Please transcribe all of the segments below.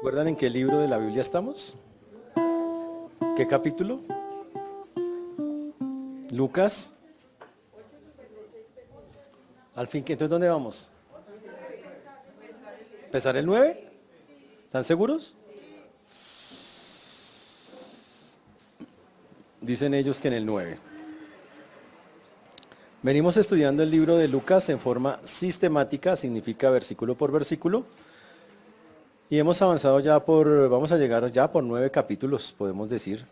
¿Recuerdan en qué libro de la Biblia estamos? ¿Qué capítulo? Lucas. Al fin, que entonces ¿dónde vamos? ¿Empezar el 9? ¿Están seguros? Dicen ellos que en el 9. Venimos estudiando el libro de Lucas en forma sistemática, significa versículo por versículo. Y hemos avanzado ya por, vamos a llegar ya por nueve capítulos, podemos decir.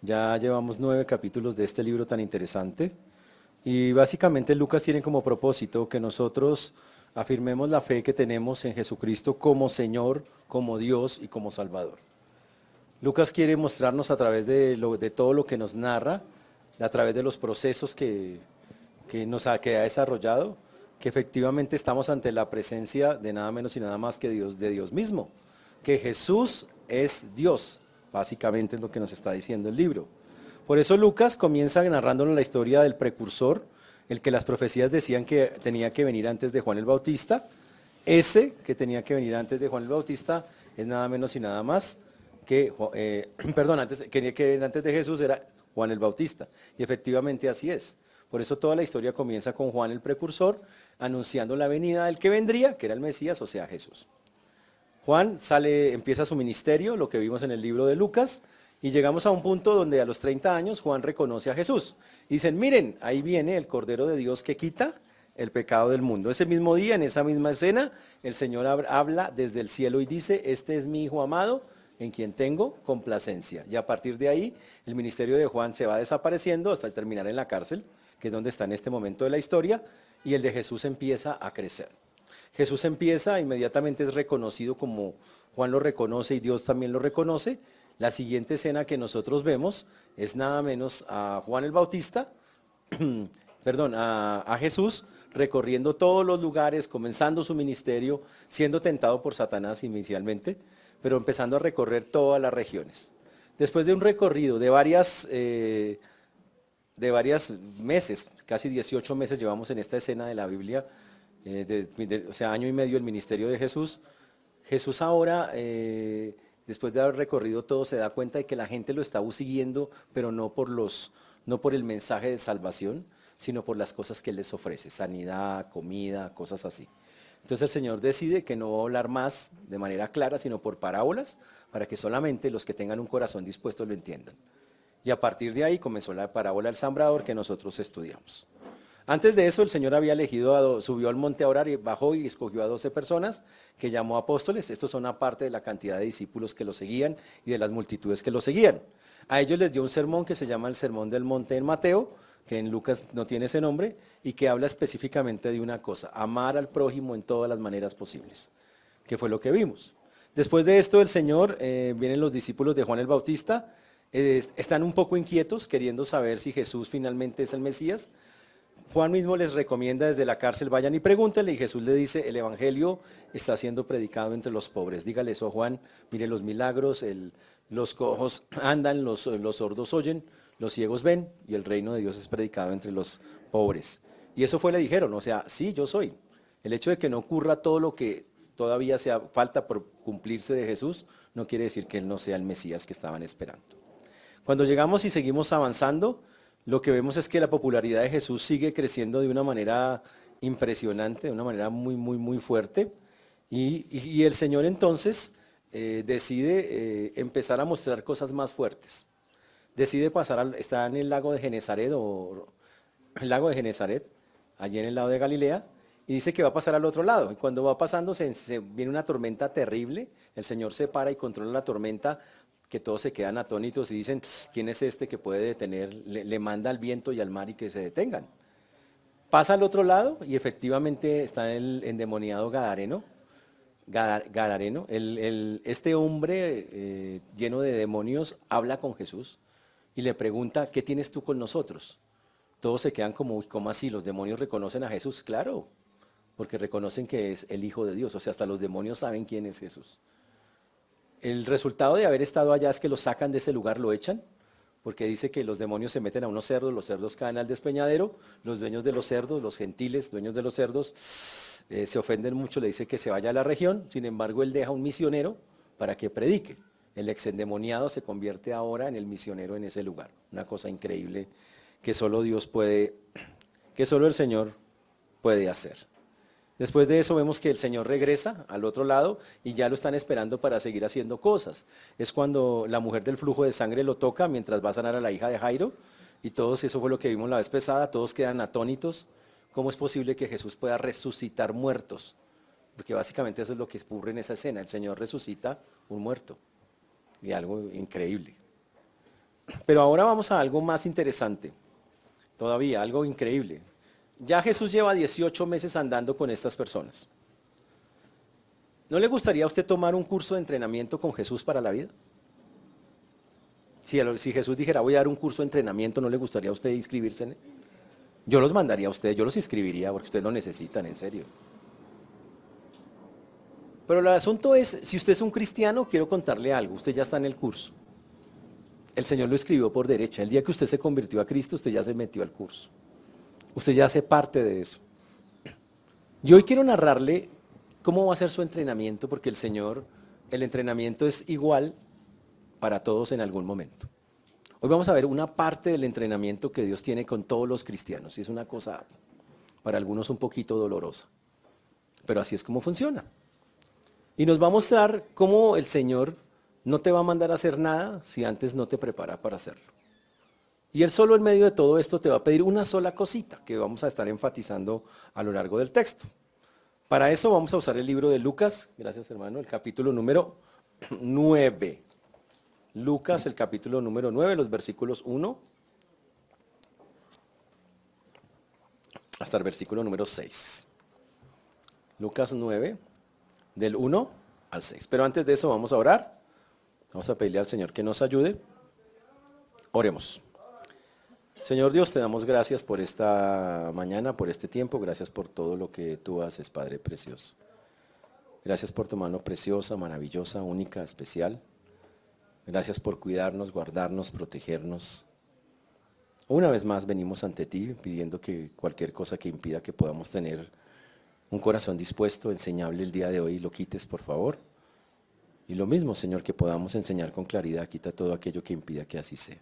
Ya llevamos nueve capítulos de este libro tan interesante. Y básicamente Lucas tiene como propósito que nosotros afirmemos la fe que tenemos en Jesucristo como Señor, como Dios y como Salvador. Lucas quiere mostrarnos a través de, de todo lo que nos narra, a través de los procesos que, que nos ha, que ha desarrollado, que efectivamente estamos ante la presencia de nada menos y nada más que Dios, de Dios mismo, que Jesús es Dios, básicamente es lo que nos está diciendo el libro. Por eso Lucas comienza narrándonos la historia del precursor, el que las profecías decían que tenía que venir antes de Juan el Bautista. Ese que tenía que venir antes de Juan el Bautista es nada menos y nada más que, eh, perdón, antes, que venir antes de Jesús era Juan el Bautista. Y efectivamente así es. Por eso toda la historia comienza con Juan el precursor, anunciando la venida del que vendría, que era el Mesías, o sea, Jesús. Juan sale, empieza su ministerio, lo que vimos en el libro de Lucas, y llegamos a un punto donde a los 30 años Juan reconoce a Jesús. dicen, miren, ahí viene el Cordero de Dios que quita el pecado del mundo. Ese mismo día, en esa misma escena, el Señor habla desde el cielo y dice, este es mi Hijo amado, en quien tengo complacencia. Y a partir de ahí, el ministerio de Juan se va desapareciendo hasta terminar en la cárcel, que es donde está en este momento de la historia, y el de Jesús empieza a crecer. Jesús empieza, inmediatamente es reconocido como Juan lo reconoce y Dios también lo reconoce. La siguiente escena que nosotros vemos es nada menos a Juan el Bautista, perdón, a, Jesús recorriendo todos los lugares, comenzando su ministerio, siendo tentado por Satanás inicialmente, pero empezando a recorrer todas las regiones. Después de un recorrido de varias, eh, de varios meses, casi 18 meses llevamos en esta escena de la Biblia, eh, o sea, año y medio el ministerio de Jesús, Jesús ahora, eh, después de haber recorrido todo, se da cuenta de que la gente lo está siguiendo, pero no por, los, no por el mensaje de salvación, sino por las cosas que les ofrece, sanidad, comida, cosas así. Entonces el Señor decide que no va a hablar más de manera clara, sino por parábolas, para que solamente los que tengan un corazón dispuesto lo entiendan. Y a partir de ahí comenzó la parábola del sembrador que nosotros estudiamos. Antes de eso el Señor había elegido, subió al monte a orar y bajó y escogió a 12 personas que llamó apóstoles. Estos son aparte de la cantidad de discípulos que lo seguían y de las multitudes que lo seguían. A ellos les dio un sermón que se llama el Sermón del Monte en Mateo, que en Lucas no tiene ese nombre, y que habla específicamente de una cosa, amar al prójimo en todas las maneras posibles, que fue lo que vimos. Después de esto, el Señor, eh, vienen los discípulos de Juan el Bautista, están un poco inquietos, queriendo saber si Jesús finalmente es el Mesías. Juan mismo les recomienda desde la cárcel, vayan y pregúntenle, y Jesús le dice, el Evangelio está siendo predicado entre los pobres. Dígale eso a Juan, mire los milagros, los cojos andan, los, los sordos oyen, los ciegos ven y el reino de Dios es predicado entre los pobres. Y eso fue, le dijeron, o sea, sí, yo soy. El hecho de que no ocurra todo lo que todavía sea falta por cumplirse de Jesús, no quiere decir que Él no sea el Mesías que estaban esperando. Cuando llegamos y seguimos avanzando, lo que vemos es que la popularidad de Jesús sigue creciendo de una manera impresionante, de una manera muy, muy, muy fuerte. Y, el Señor entonces eh, decide eh, empezar a mostrar cosas más fuertes decide pasar, está en el lago de Genezaret o el lago de Genezaret, allí en el lado de Galilea, y dice que va a pasar al otro lado. Y cuando va pasando se, viene una tormenta terrible, el Señor se para y controla la tormenta, que todos se quedan atónitos y dicen, ¿quién es este que puede detener? Le, manda al viento y al mar y que se detengan. Pasa al otro lado y efectivamente está el endemoniado Gadareno. Gadareno, este hombre eh, lleno de demonios habla con Jesús y le pregunta, ¿qué tienes tú con nosotros? Todos se quedan como, ¿cómo así? ¿Los demonios reconocen a Jesús? Claro, porque reconocen que es el Hijo de Dios, o sea, hasta los demonios saben quién es Jesús. El resultado de haber estado allá es que los sacan de ese lugar, lo echan, porque dice que los demonios se meten a unos cerdos, los cerdos caen al despeñadero, los dueños de los cerdos, los gentiles, dueños de los cerdos, eh, se ofenden mucho, le dice que se vaya a la región, sin embargo él deja un misionero para que predique. El ex endemoniado se convierte ahora en el misionero en ese lugar. Una cosa increíble que solo Dios puede, que solo el Señor puede hacer. Después de eso vemos que el Señor regresa al otro lado y ya lo están esperando para seguir haciendo cosas. Es cuando la mujer del flujo de sangre lo toca mientras va a sanar a la hija de Jairo y todos, eso fue lo que vimos la vez pasada, todos quedan atónitos. ¿Cómo es posible que Jesús pueda resucitar muertos? Porque básicamente eso es lo que ocurre en esa escena. El Señor resucita un muerto. Y algo increíble. Pero ahora vamos a algo más interesante. Todavía, algo increíble. Ya Jesús lleva 18 meses andando con estas personas. ¿No le gustaría a usted tomar un curso de entrenamiento con Jesús para la vida? Si, Jesús dijera, voy a dar un curso de entrenamiento, ¿no le gustaría a usted inscribirse en él? Yo los mandaría a usted, yo los inscribiría porque ustedes lo necesitan, en serio. Pero el asunto es, si usted es un cristiano, quiero contarle algo, usted ya está en el curso. El Señor lo escribió por derecha. El día que usted se convirtió a Cristo, usted ya se metió al curso. Usted ya hace parte de eso. Yo hoy quiero narrarle cómo va a ser su entrenamiento, porque el Señor, el entrenamiento es igual para todos en algún momento. Hoy vamos a ver una parte del entrenamiento que Dios tiene con todos los cristianos, y es una cosa para algunos un poquito dolorosa, pero así es como funciona. Y nos va a mostrar cómo el Señor no te va a mandar a hacer nada si antes no te prepara para hacerlo. Y Él solo en medio de todo esto te va a pedir una sola cosita que vamos a estar enfatizando a lo largo del texto. Para eso vamos a usar el libro de Lucas, gracias hermano, el capítulo número 9. Lucas, el capítulo número 9, los versículos 1 hasta el versículo número 6. Lucas 9, del 1 al 6. Pero antes de eso vamos a orar. Vamos a pedirle al Señor que nos ayude. Oremos. Señor Dios, te damos gracias por esta mañana, por este tiempo. Gracias por todo lo que tú haces, Padre Precioso. Gracias por tu mano preciosa, maravillosa, única, especial. Gracias por cuidarnos, guardarnos, protegernos. Una vez más venimos ante ti pidiendo que cualquier cosa que impida que podamos tener un corazón dispuesto, enseñable el día de hoy, lo quites, por favor. Y lo mismo, Señor, que podamos enseñar con claridad, quita todo aquello que impida que así sea.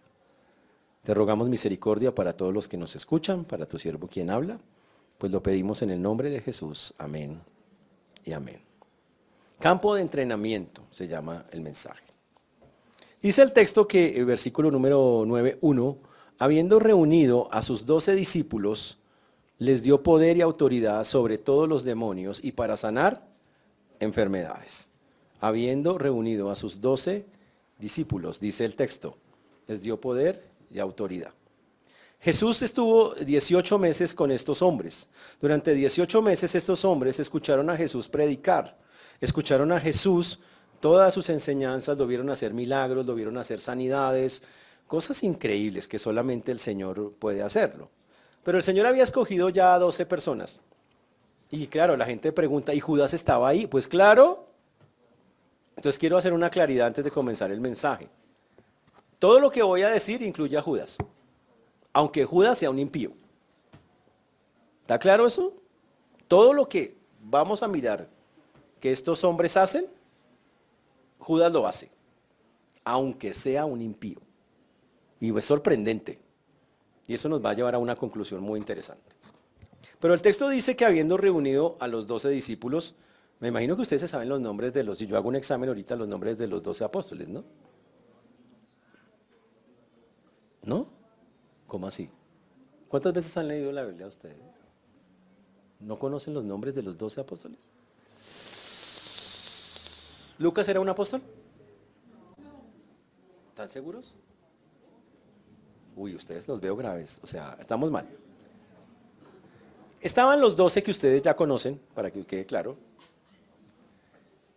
Te rogamos misericordia para todos los que nos escuchan, para tu siervo quien habla, pues lo pedimos en el nombre de Jesús. Amén y amén. Campo de entrenamiento se llama el mensaje. Dice el texto que, el versículo número 9.1, habiendo reunido a sus doce discípulos, les dio poder y autoridad sobre todos los demonios y para sanar enfermedades habiendo reunido a sus doce discípulos, dice el texto, les dio poder y autoridad. Jesús estuvo 18 meses con estos hombres. Durante 18 meses estos hombres escucharon a Jesús predicar, escucharon a Jesús, todas sus enseñanzas, lo vieron hacer milagros, lo vieron hacer sanidades, cosas increíbles que solamente el Señor puede hacerlo. Pero el Señor había escogido ya a 12 personas. Y claro, la gente pregunta, ¿y Judas estaba ahí? Pues claro, entonces quiero hacer una claridad antes de comenzar el mensaje. Todo lo que voy a decir incluye a Judas, aunque Judas sea un impío. ¿Está claro eso? Todo lo que vamos a mirar que estos hombres hacen, Judas lo hace, aunque sea un impío. Y es sorprendente. Y eso nos va a llevar a una conclusión muy interesante. Pero el texto dice que habiendo reunido a los doce discípulos, me imagino que ustedes saben los nombres de los, si yo hago un examen ahorita, los nombres de los doce apóstoles, ¿no? ¿No? ¿Cómo así? ¿Cuántas veces han leído la Biblia ustedes? ¿No conocen los nombres de los doce apóstoles? ¿Lucas era un apóstol? ¿Están seguros? Uy, ustedes los veo graves, o sea, estamos mal. Estaban los doce que ustedes ya conocen, para que quede claro,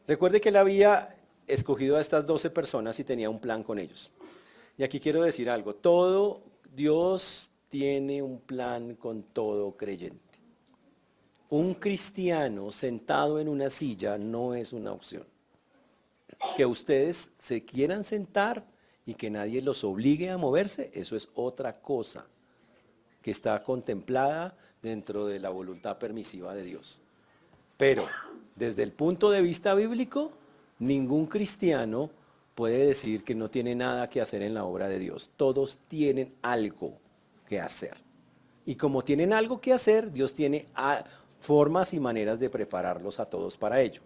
Recuerde que él había escogido a estas 12 personas y tenía un plan con ellos. Y aquí quiero decir algo, todo Dios tiene un plan con todo creyente. Un cristiano sentado en una silla no es una opción. Que ustedes se quieran sentar y que nadie los obligue a moverse, eso es otra cosa que está contemplada dentro de la voluntad permisiva de Dios. Pero desde el punto de vista bíblico, Ningún cristiano puede decir que no tiene nada que hacer en la obra de Dios. Todos tienen algo que hacer. Y como tienen algo que hacer, Dios tiene formas y maneras de prepararlos a todos para ello.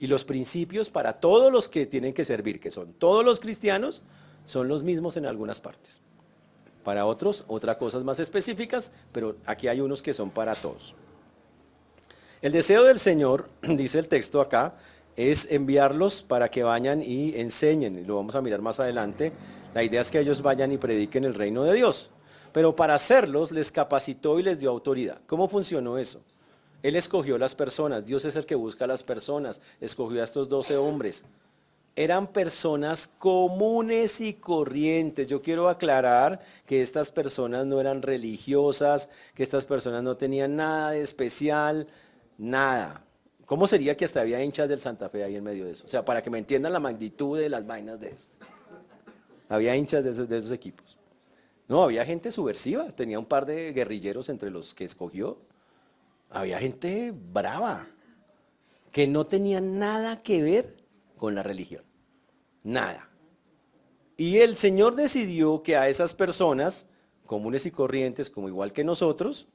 Y los principios para todos los que tienen que servir, que son todos los cristianos, son los mismos en algunas partes. Para otros, otras cosas más específicas, pero aquí hay unos que son para todos. El deseo del Señor, dice el texto acá, es enviarlos para que vayan y enseñen. Y lo vamos a mirar más adelante. La idea es que ellos vayan y prediquen el reino de Dios. Pero para hacerlos les capacitó y les dio autoridad. ¿Cómo funcionó eso? Él escogió las personas. Dios es el que busca a las personas. Escogió a estos doce hombres. Eran personas comunes y corrientes. Yo quiero aclarar que estas personas no eran religiosas, que estas personas no tenían nada de especial, nada. ¿Cómo sería que hasta había hinchas del Santa Fe ahí en medio de eso? O sea, para que me entiendan la magnitud de las vainas de eso. Había hinchas de esos, equipos. No, había gente subversiva. Tenía un par de guerrilleros entre los que escogió. Había gente brava, que no tenía nada que ver con la religión. Nada. Y el Señor decidió que a esas personas, comunes y corrientes, como igual que nosotros,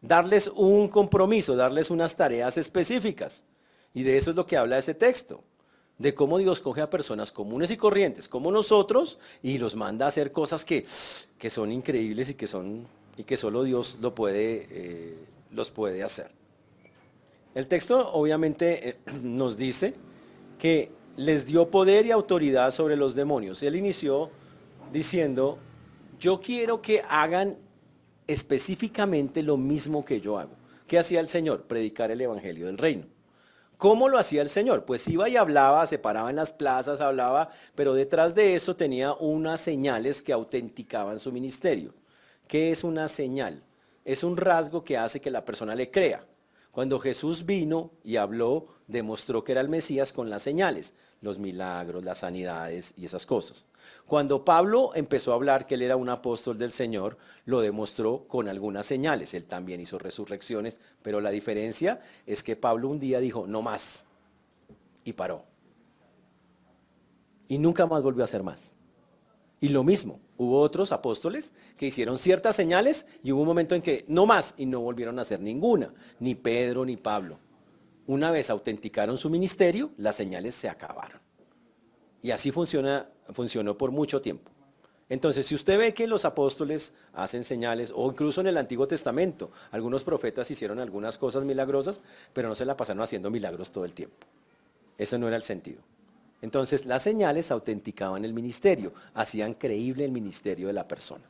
darles un compromiso, darles unas tareas específicas. Y de eso es lo que habla ese texto, de cómo Dios coge a personas comunes y corrientes como nosotros y los manda a hacer cosas que, que son increíbles y que, son, y que solo Dios lo puede, eh, los puede hacer. El texto obviamente eh, nos dice que les dio poder y autoridad sobre los demonios. Él inició diciendo, yo quiero que hagan específicamente lo mismo que yo hago. ¿Qué hacía el Señor? Predicar el Evangelio del Reino. ¿Cómo lo hacía el Señor? Pues iba y hablaba, se paraba en las plazas, hablaba, pero detrás de eso tenía unas señales que autenticaban su ministerio. ¿Qué es una señal? Es un rasgo que hace que la persona le crea. Cuando Jesús vino y habló, demostró que era el Mesías con las señales los milagros, las sanidades y esas cosas. Cuando Pablo empezó a hablar que él era un apóstol del Señor, lo demostró con algunas señales. Él también hizo resurrecciones, pero la diferencia es que Pablo un día dijo, no más, y paró. Y nunca más volvió a hacer más. Y lo mismo, hubo otros apóstoles que hicieron ciertas señales y hubo un momento en que no más y no volvieron a hacer ninguna, ni Pedro ni Pablo. Una vez autenticaron su ministerio, las señales se acabaron. Y así funcionó por mucho tiempo. Entonces, si usted ve que los apóstoles hacen señales, o incluso en el Antiguo Testamento, algunos profetas hicieron algunas cosas milagrosas, pero no se la pasaron haciendo milagros todo el tiempo. Ese no era el sentido. Entonces, las señales autenticaban el ministerio, hacían creíble el ministerio de la persona.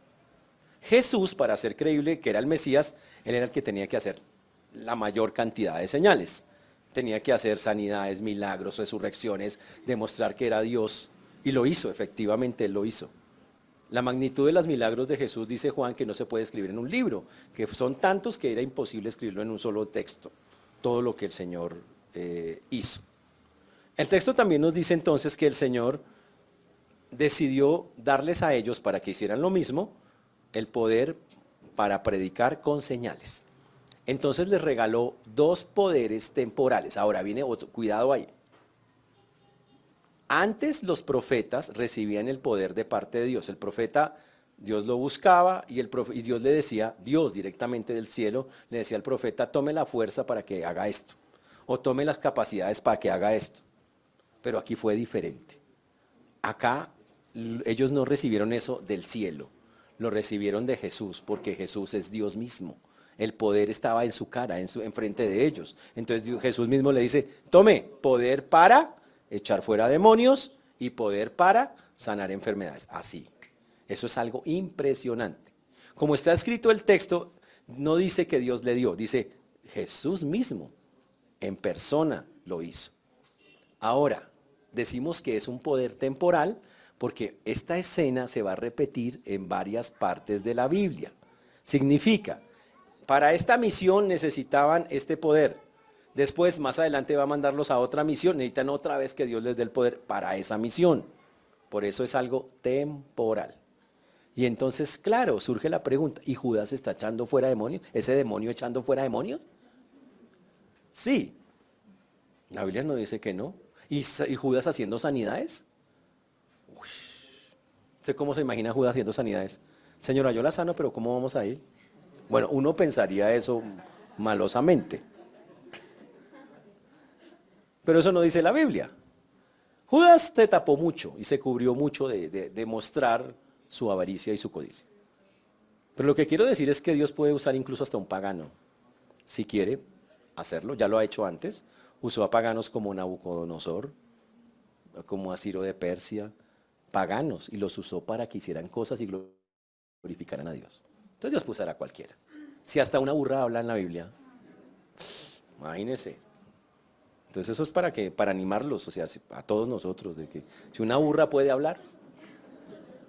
Jesús, para hacer creíble que era el Mesías, él era el que tenía que hacer la mayor cantidad de señales. Tenía que hacer sanidades, milagros, resurrecciones, demostrar que era Dios. Y lo hizo, efectivamente lo hizo. La magnitud de los milagros de Jesús, dice Juan, que no se puede escribir en un libro, que son tantos que era imposible escribirlo en un solo texto, todo lo que el Señor eh, hizo. El texto también nos dice entonces que el Señor decidió darles a ellos para que hicieran lo mismo, el poder para predicar con señales. Entonces les regaló dos poderes temporales. Ahora viene otro, cuidado ahí. Antes los profetas recibían el poder de parte de Dios. El profeta, Dios lo buscaba y, el y Dios le decía, Dios directamente del cielo, le decía al profeta, tome la fuerza para que haga esto. O tome las capacidades para que haga esto. Pero aquí fue diferente. Acá ellos no recibieron eso del cielo, lo recibieron de Jesús, porque Jesús es Dios mismo el poder estaba en su cara, en, su, frente de ellos. Entonces Jesús mismo le dice, tome poder para echar fuera demonios y poder para sanar enfermedades. Así. Eso es algo impresionante. Como está escrito el texto, no dice que Dios le dio, dice Jesús mismo en persona lo hizo. Ahora, decimos que es un poder temporal porque esta escena se va a repetir en varias partes de la Biblia. Significa para esta misión necesitaban este poder. Después, más adelante va a mandarlos a otra misión. Necesitan otra vez que Dios les dé el poder para esa misión. Por eso es algo temporal. Y entonces, claro, surge la pregunta, ¿y Judas está echando fuera demonios? ¿Ese demonio echando fuera demonios? Sí. La Biblia no dice que no. ¿Y, Judas haciendo sanidades? ¿Usted cómo se imagina Judas haciendo sanidades? Señora, yo la sano, pero ¿cómo vamos a ir? Bueno, uno pensaría eso malosamente. Pero eso no dice la Biblia. Judas te tapó mucho y se cubrió mucho de, de, mostrar su avaricia y su codicia. Pero lo que quiero decir es que Dios puede usar incluso hasta un pagano, si quiere hacerlo, ya lo ha hecho antes, usó a paganos como Nabucodonosor, como a Ciro de Persia, paganos, y los usó para que hicieran cosas y glorificaran a Dios. Entonces Dios puso a cualquiera. Si hasta una burra habla en la Biblia, imagínese. Entonces eso es para que, para animarlos, o sea, a todos nosotros, de que si una burra puede hablar,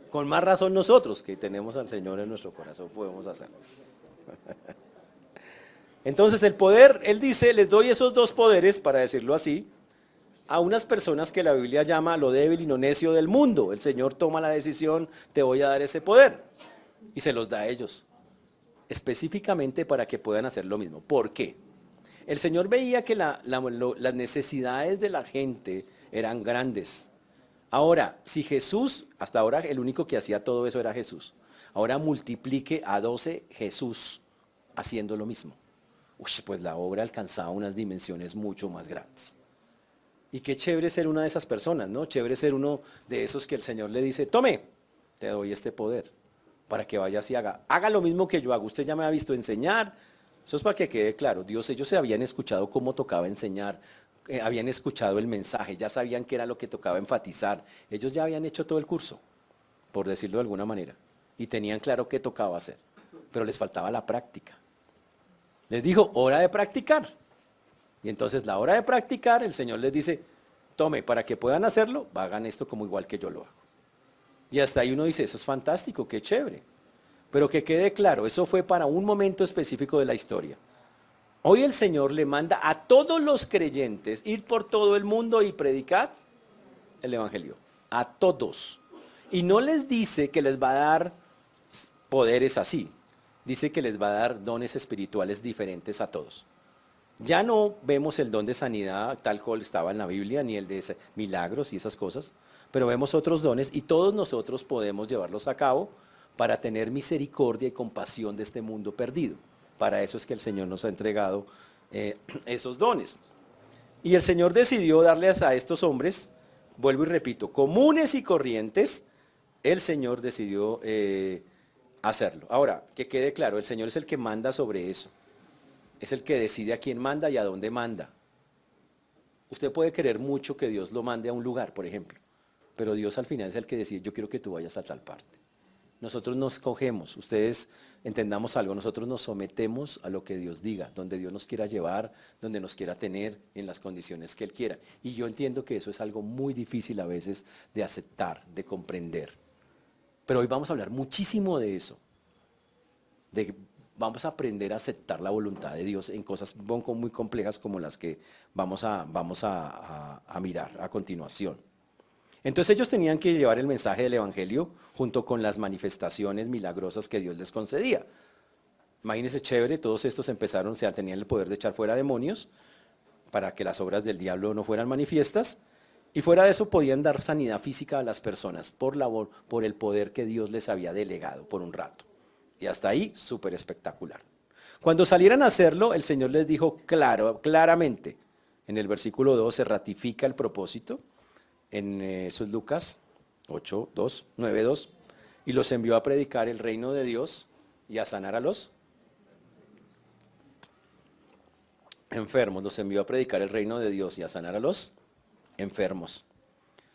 con más razón nosotros que tenemos al Señor en nuestro corazón podemos hacerlo. Entonces el poder, él dice, les doy esos dos poderes, para decirlo así, a unas personas que la Biblia llama lo débil y no necio del mundo. El Señor toma la decisión, te voy a dar ese poder. Y se los da a ellos. Específicamente para que puedan hacer lo mismo. ¿Por qué? El Señor veía que las necesidades de la gente eran grandes. Ahora, si Jesús, hasta ahora el único que hacía todo eso era Jesús, ahora multiplique a 12 Jesús haciendo lo mismo. Pues la obra alcanzaba unas dimensiones mucho más grandes. Y qué chévere ser una de esas personas, ¿no? Chévere ser uno de esos que el Señor le dice, tome, te doy este poder para que vayas y haga. Haga lo mismo que yo hago. Usted ya me ha visto enseñar, eso es para que quede claro. Dios, ellos se habían escuchado cómo tocaba enseñar, eh, habían escuchado el mensaje, ya sabían qué era lo que tocaba enfatizar. Ellos ya habían hecho todo el curso, por decirlo de alguna manera, y tenían claro qué tocaba hacer, pero les faltaba la práctica. Les dijo, hora de practicar. Y entonces la hora de practicar, el Señor les dice, tome, para que puedan hacerlo, hagan esto como igual que yo lo hago. Y hasta ahí uno dice, eso es fantástico, qué chévere. Pero que quede claro, eso fue para un momento específico de la historia. Hoy el Señor le manda a todos los creyentes ir por todo el mundo y predicar el Evangelio. A todos. Y no les dice que les va a dar poderes así. Dice que les va a dar dones espirituales diferentes a todos. Ya no vemos el don de sanidad tal cual estaba en la Biblia, ni el de milagros y esas cosas, pero vemos otros dones y todos nosotros podemos llevarlos a cabo para tener misericordia y compasión de este mundo perdido. Para eso es que el Señor nos ha entregado eh, esos dones. Y el Señor decidió darles a estos hombres, vuelvo y repito, comunes y corrientes, el Señor decidió eh, hacerlo. Ahora, que quede claro, el Señor es el que manda sobre eso. Es el que decide a quién manda y a dónde manda. Usted puede querer mucho que Dios lo mande a un lugar, por ejemplo, pero Dios al final es el que decide, yo quiero que tú vayas a tal parte. Nosotros nos cogemos, ustedes entendamos algo, nosotros nos sometemos a lo que Dios diga, donde Dios nos quiera llevar, donde nos quiera tener, en las condiciones que Él quiera. Y yo entiendo que eso es algo muy difícil a veces de aceptar, de comprender. Pero hoy vamos a hablar muchísimo de eso, de vamos a aprender a aceptar la voluntad de Dios en cosas muy complejas como las que vamos a, a mirar a continuación. Entonces ellos tenían que llevar el mensaje del Evangelio junto con las manifestaciones milagrosas que Dios les concedía. Imagínense chévere, todos estos empezaron, o sea, tenían el poder de echar fuera demonios para que las obras del diablo no fueran manifiestas. Y fuera de eso podían dar sanidad física a las personas por, la, por el poder que Dios les había delegado por un rato. Y hasta ahí, súper espectacular. Cuando salieran a hacerlo, el Señor les dijo claro, claramente, en el versículo 2 se ratifica el propósito, en eh, eso es Lucas 8, 2, 9, 2, y los envió a predicar el reino de Dios y a sanar a los enfermos, los envió a predicar el reino de Dios y a sanar a los enfermos.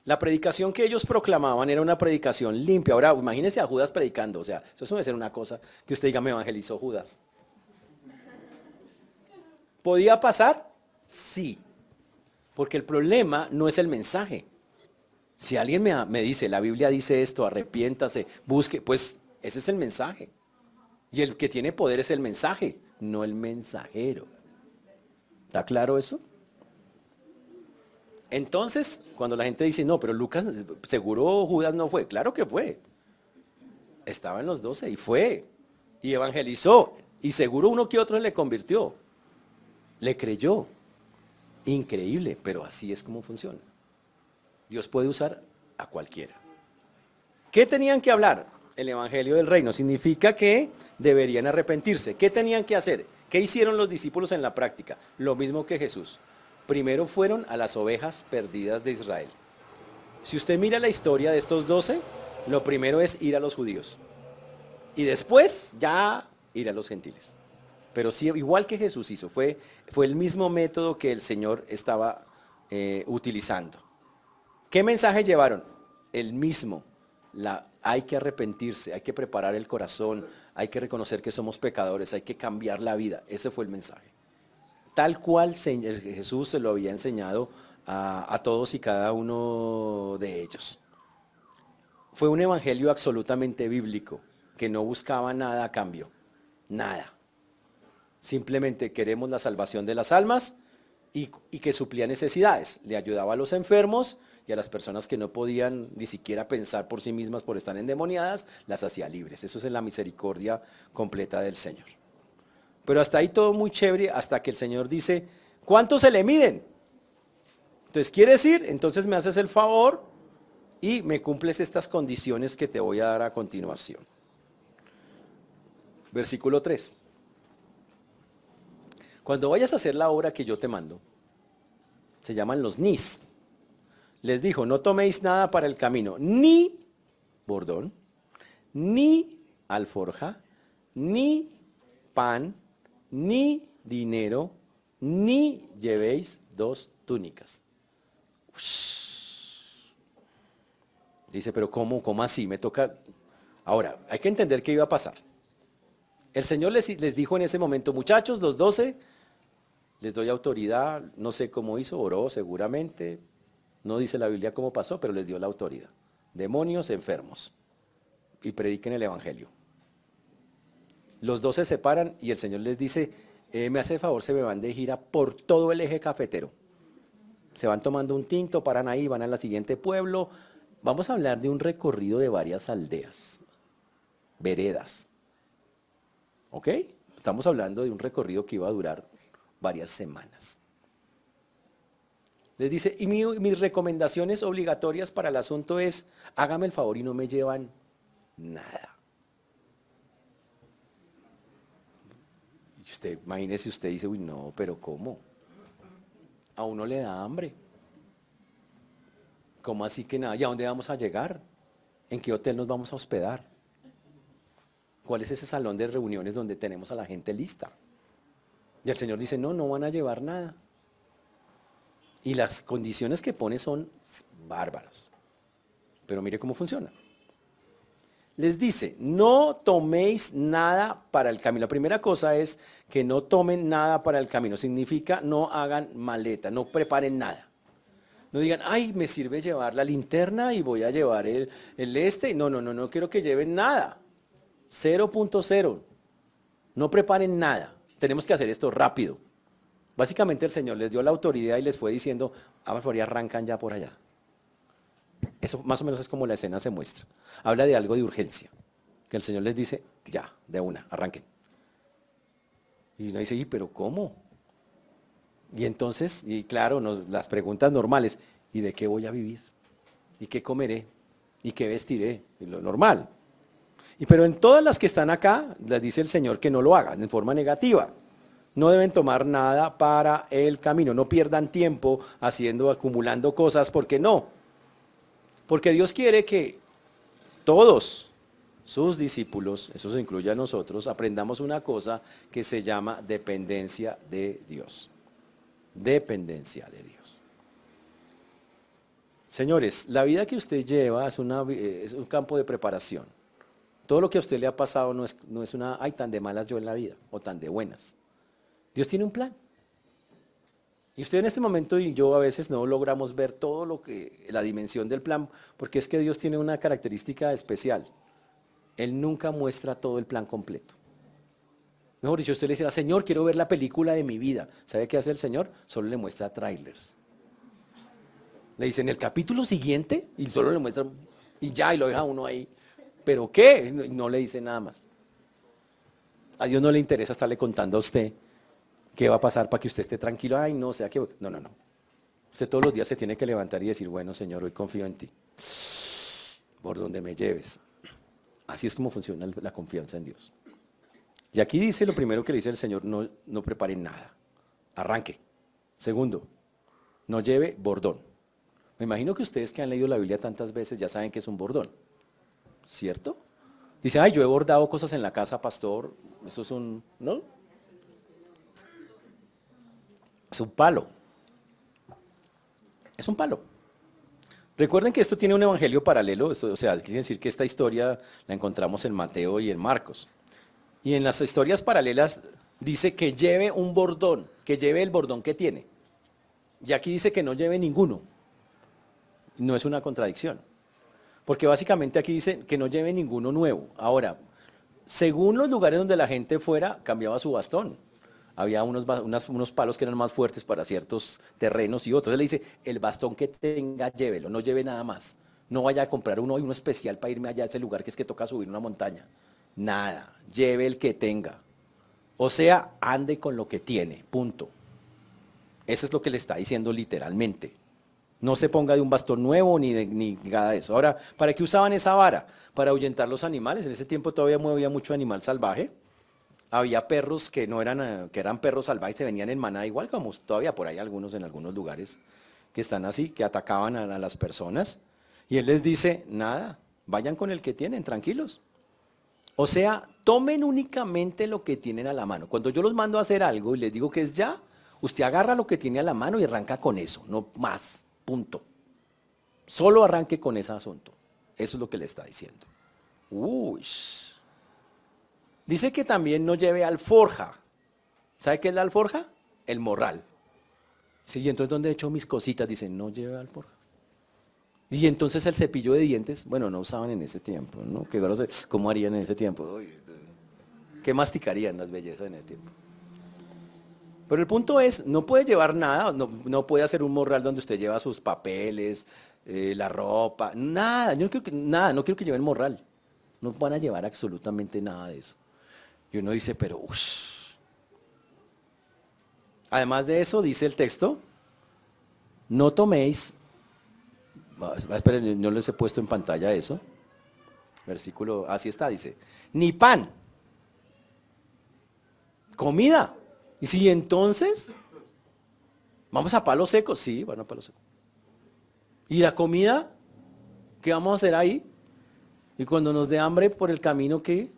La predicación que ellos proclamaban era una predicación limpia. Ahora, imagínense a Judas predicando, o sea, eso debe ser una cosa que usted diga, me evangelizó Judas. ¿Podía pasar? Sí. Porque el problema no es el mensaje. Si alguien me, dice, la Biblia dice esto, arrepiéntase, busque, pues ese es el mensaje. Y el que tiene poder es el mensaje, no el mensajero. ¿Está claro eso? Entonces, cuando la gente dice, no, pero Lucas, seguro Judas no fue. Claro que fue. Estaba en los doce y fue. Y evangelizó. Y seguro uno que otro le convirtió. Le creyó. Increíble, pero así es como funciona. Dios puede usar a cualquiera. ¿Qué tenían que hablar? El Evangelio del Reino. Significa que deberían arrepentirse. ¿Qué tenían que hacer? ¿Qué hicieron los discípulos en la práctica? Lo mismo que Jesús. Primero fueron a las ovejas perdidas de Israel. Si usted mira la historia de estos doce, lo primero es ir a los judíos. Y después ya ir a los gentiles. Pero sí, igual que Jesús hizo, fue, fue el mismo método que el Señor estaba eh, utilizando. ¿Qué mensaje llevaron? El mismo. Hay que arrepentirse, hay que preparar el corazón, hay que reconocer que somos pecadores, hay que cambiar la vida. Ese fue el mensaje. Tal cual Jesús se lo había enseñado a, todos y cada uno de ellos. Fue un evangelio absolutamente bíblico, que no buscaba nada a cambio. Nada. Simplemente queremos la salvación de las almas y, que suplía necesidades. Le ayudaba a los enfermos y a las personas que no podían ni siquiera pensar por sí mismas por estar endemoniadas, las hacía libres. Eso es la misericordia completa del Señor. Pero hasta ahí todo muy chévere, hasta que el Señor dice, ¿cuántos se le miden? Entonces, ¿quiere decir? Entonces me haces el favor y me cumples estas condiciones que te voy a dar a continuación. Versículo 3. Cuando vayas a hacer la obra que yo te mando, se llaman los nis. Les dijo, no toméis nada para el camino, ni bordón, ni alforja, ni pan, ni dinero, ni llevéis dos túnicas. Dice, pero ¿cómo, ¿cómo así? Me toca... Ahora, hay que entender qué iba a pasar. El Señor les, les dijo en ese momento, muchachos, los doce, les doy autoridad, no sé cómo hizo, oró seguramente, no dice la Biblia cómo pasó, pero les dio la autoridad. Demonios enfermos. Y prediquen el Evangelio. Los dos se separan y el Señor les dice, eh, me hace favor, se me van de gira por todo el eje cafetero. Se van tomando un tinto, paran ahí, van al siguiente pueblo. Vamos a hablar de un recorrido de varias aldeas, veredas. ¿Ok? Estamos hablando de un recorrido que iba a durar varias semanas. Les dice, y mis recomendaciones obligatorias para el asunto es, hágame el favor y no me llevan nada. Usted, imagínese usted dice, uy, no, pero ¿cómo? A uno le da hambre. ¿Cómo así que nada? ¿Y a dónde vamos a llegar? ¿En qué hotel nos vamos a hospedar? ¿Cuál es ese salón de reuniones donde tenemos a la gente lista? Y el Señor dice, no, no van a llevar nada. Y las condiciones que pone son bárbaras. Pero mire cómo funciona. Les dice, no toméis nada para el camino. La primera cosa es que no tomen nada para el camino. Significa no hagan maleta, no preparen nada. No digan, ay, me sirve llevar la linterna y voy a llevar el, el este. No, no, no, no quiero que lleven nada. 0.0. No preparen nada tenemos que hacer esto rápido. Básicamente el Señor les dio la autoridad y les fue diciendo, a arrancan ya por allá. Eso más o menos es como la escena se muestra. Habla de algo de urgencia, que el Señor les dice, ya, de una, arranquen. Y uno dice, ¿y pero cómo? Y entonces, y claro, las preguntas normales, ¿y de qué voy a vivir? ¿Y qué comeré? ¿Y qué vestiré? lo normal. Y pero en todas las que están acá, les dice el Señor que no lo hagan en forma negativa. No deben tomar nada para el camino, no pierdan tiempo haciendo, acumulando cosas, porque no. Porque Dios quiere que todos sus discípulos, eso se incluye a nosotros, aprendamos una cosa que se llama dependencia de Dios. Dependencia de Dios. Señores, la vida que usted lleva es, una, es un campo de preparación. Todo lo que a usted le ha pasado no es, no es una, ay, tan de malas yo en la vida, o tan de buenas. Dios tiene un plan. Y usted en este momento y yo a veces no logramos ver todo lo que, la dimensión del plan, porque es que Dios tiene una característica especial. Él nunca muestra todo el plan completo. Mejor dicho, usted le dice, Señor, quiero ver la película de mi vida. ¿Sabe qué hace el Señor? Solo le muestra trailers. Le dice, en el capítulo siguiente, y solo le muestra, y ya, y lo deja uno ahí. ¿Pero qué? No le dice nada más. A Dios no le interesa estarle contando a usted qué va a pasar para que usted esté tranquilo. Ay, no, sea que... No, no, no. Usted todos los días se tiene que levantar y decir, bueno Señor, hoy confío en ti. Por donde me lleves. Así es como funciona la confianza en Dios. Y aquí dice lo primero que le dice el Señor, no, no preparen nada. Arranque. Segundo, no lleve bordón. Me imagino que ustedes que han leído la Biblia tantas veces ya saben que es un bordón. ¿Cierto? Dice, ay, yo he bordado cosas en la casa, pastor. Eso es un, ¿no? Es un palo. Es un palo. Recuerden que esto tiene un evangelio paralelo, o sea, quiere decir que esta historia la encontramos en Mateo y en Marcos. Y en las historias paralelas dice que lleve un bordón, que lleve el bordón que tiene. Y aquí dice que no lleve ninguno. No es una contradicción. Porque básicamente aquí dice que no lleve ninguno nuevo. Ahora, según los lugares donde la gente fuera, cambiaba su bastón. Había unos, unos palos que eran más fuertes para ciertos terrenos y otros. Él le dice, el bastón que tenga, llévelo, no lleve nada más. No vaya a comprar uno y uno especial para irme allá a ese lugar que es que toca subir una montaña. Nada, lleve el que tenga. O sea, ande con lo que tiene, punto. Eso es lo que le está diciendo literalmente. No se ponga de un bastón nuevo ni, de, ni nada de eso. Ahora, ¿para qué usaban esa vara? Para ahuyentar los animales. En ese tiempo todavía movía mucho animal salvaje. Había perros que no eran, eh, que eran perros salvajes, se venían en manada igual como todavía por ahí algunos en algunos lugares que están así, que atacaban a las personas. Y él les dice, nada, vayan con el que tienen, tranquilos. O sea, tomen únicamente lo que tienen a la mano. Cuando yo los mando a hacer algo y les digo que es ya, usted agarra lo que tiene a la mano y arranca con eso, no más, punto. Solo arranque con ese asunto. Eso es lo que le está diciendo. Uy. Dice que también no lleve alforja. ¿Sabe qué es la alforja? El morral. Sí, y entonces ¿dónde he hecho mis cositas? Dice, no lleve alforja. Y entonces el cepillo de dientes, bueno, no usaban en ese tiempo, ¿no? ¿Cómo harían en ese tiempo? ¿Qué masticarían las bellezas en ese tiempo? Pero el punto es, no puede llevar nada, no, puede hacer un morral donde usted lleva sus papeles, eh, la ropa, nada, yo no quiero que, nada, no quiero que lleven morral. No van a llevar absolutamente nada de eso. Y uno dice, pero, uff. Además de eso, dice el texto, no toméis Esperen, no les he puesto en pantalla eso. Versículo, así está, dice, ni pan, comida. Y si entonces, vamos a palo seco, sí, bueno, a palo seco. ¿Y la comida? ¿Qué vamos a hacer ahí? Y cuando nos dé hambre por el camino, ¿qué?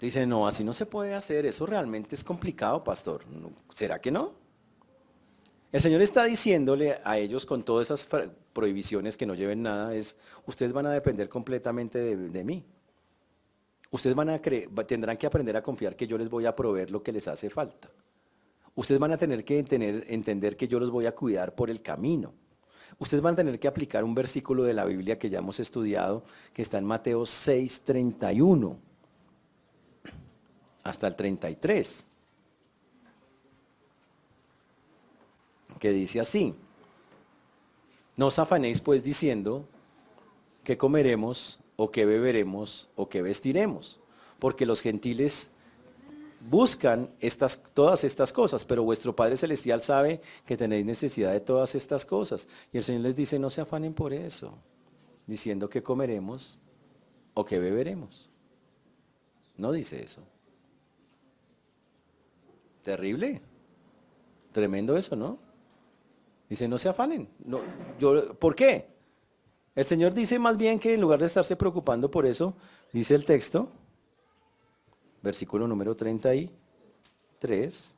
Dice, no, así no se puede hacer, eso realmente es complicado, pastor. ¿Será que no? El Señor está diciéndole a ellos con todas esas prohibiciones que no lleven nada, es, ustedes van a depender completamente de, mí. Ustedes van a tendrán que aprender a confiar que yo les voy a proveer lo que les hace falta. Ustedes van a tener que entender que yo los voy a cuidar por el camino. Ustedes van a tener que aplicar un versículo de la Biblia que ya hemos estudiado, que está en Mateo 6, 31 hasta el 33. que dice así, no os afanéis pues diciendo que comeremos o que beberemos o que vestiremos, porque los gentiles buscan estas, todas estas cosas, pero vuestro Padre Celestial sabe que tenéis necesidad de todas estas cosas. Y el Señor les dice, no se afanen por eso, diciendo que comeremos o que beberemos. No dice eso. Terrible. Tremendo eso, ¿no? Dice, no se afanen. No, yo, ¿Por qué? El Señor dice más bien que en lugar de estarse preocupando por eso, dice el texto, versículo número 33,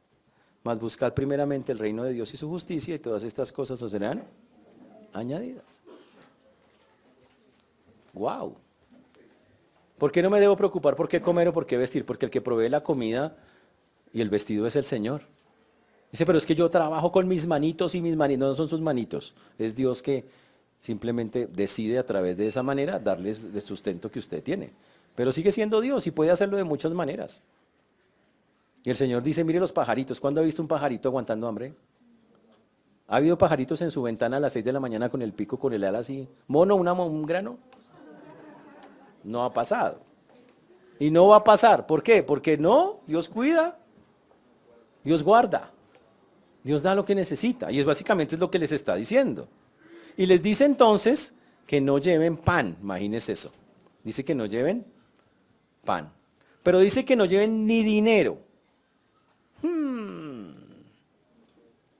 más buscar primeramente el reino de Dios y su justicia y todas estas cosas os serán añadidas. Wow. ¿Por qué no me debo preocupar por qué comer o por qué vestir? Porque el que provee la comida y el vestido es el Señor. Dice, pero es que yo trabajo con mis manitos y mis manitos, no son sus manitos, es Dios que simplemente decide a través de esa manera darles el sustento que usted tiene. Pero sigue siendo Dios y puede hacerlo de muchas maneras. Y el Señor dice, mire los pajaritos, ¿cuándo ha visto un pajarito aguantando hambre? ¿Ha habido pajaritos en su ventana a las 6 de la mañana con el pico, con el ala así? ¿Mono, un grano? No ha pasado. Y no va a pasar. ¿Por qué? Porque no, Dios cuida, Dios guarda. Dios da lo que necesita. Y es básicamente lo que les está diciendo. Y les dice entonces que no lleven pan. Imagínense eso. Dice que no lleven pan. Pero dice que no lleven ni dinero. Hmm.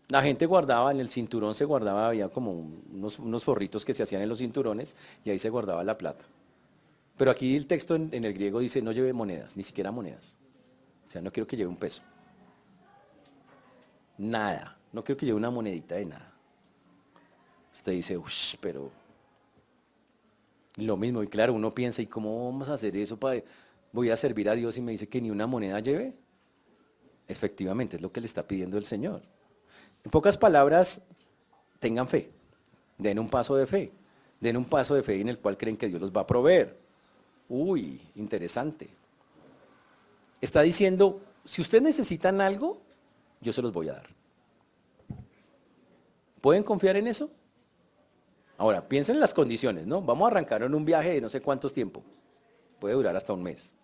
La gente guardaba, en el cinturón se guardaba, había como unos, unos, forritos que se hacían en los cinturones y ahí se guardaba la plata. Pero aquí el texto en, en el griego dice no lleve monedas, ni siquiera monedas. O sea, no quiero que lleve un peso. Nada. No quiero que lleve una monedita de nada. Usted dice, uff, pero lo mismo, y claro, uno piensa, ¿y cómo vamos a hacer eso? Para... Voy a servir a Dios y me dice que ni una moneda lleve. Efectivamente, es lo que le está pidiendo el Señor. En pocas palabras, tengan fe, den un paso de fe, den un paso de fe en el cual creen que Dios los va a proveer. Uy, interesante. Está diciendo, si ustedes necesitan algo, yo se los voy a dar. ¿Pueden confiar en eso? Ahora, piensen en las condiciones, ¿no? Vamos a arrancar en un viaje de no sé cuántos tiempo. Puede durar hasta un mes.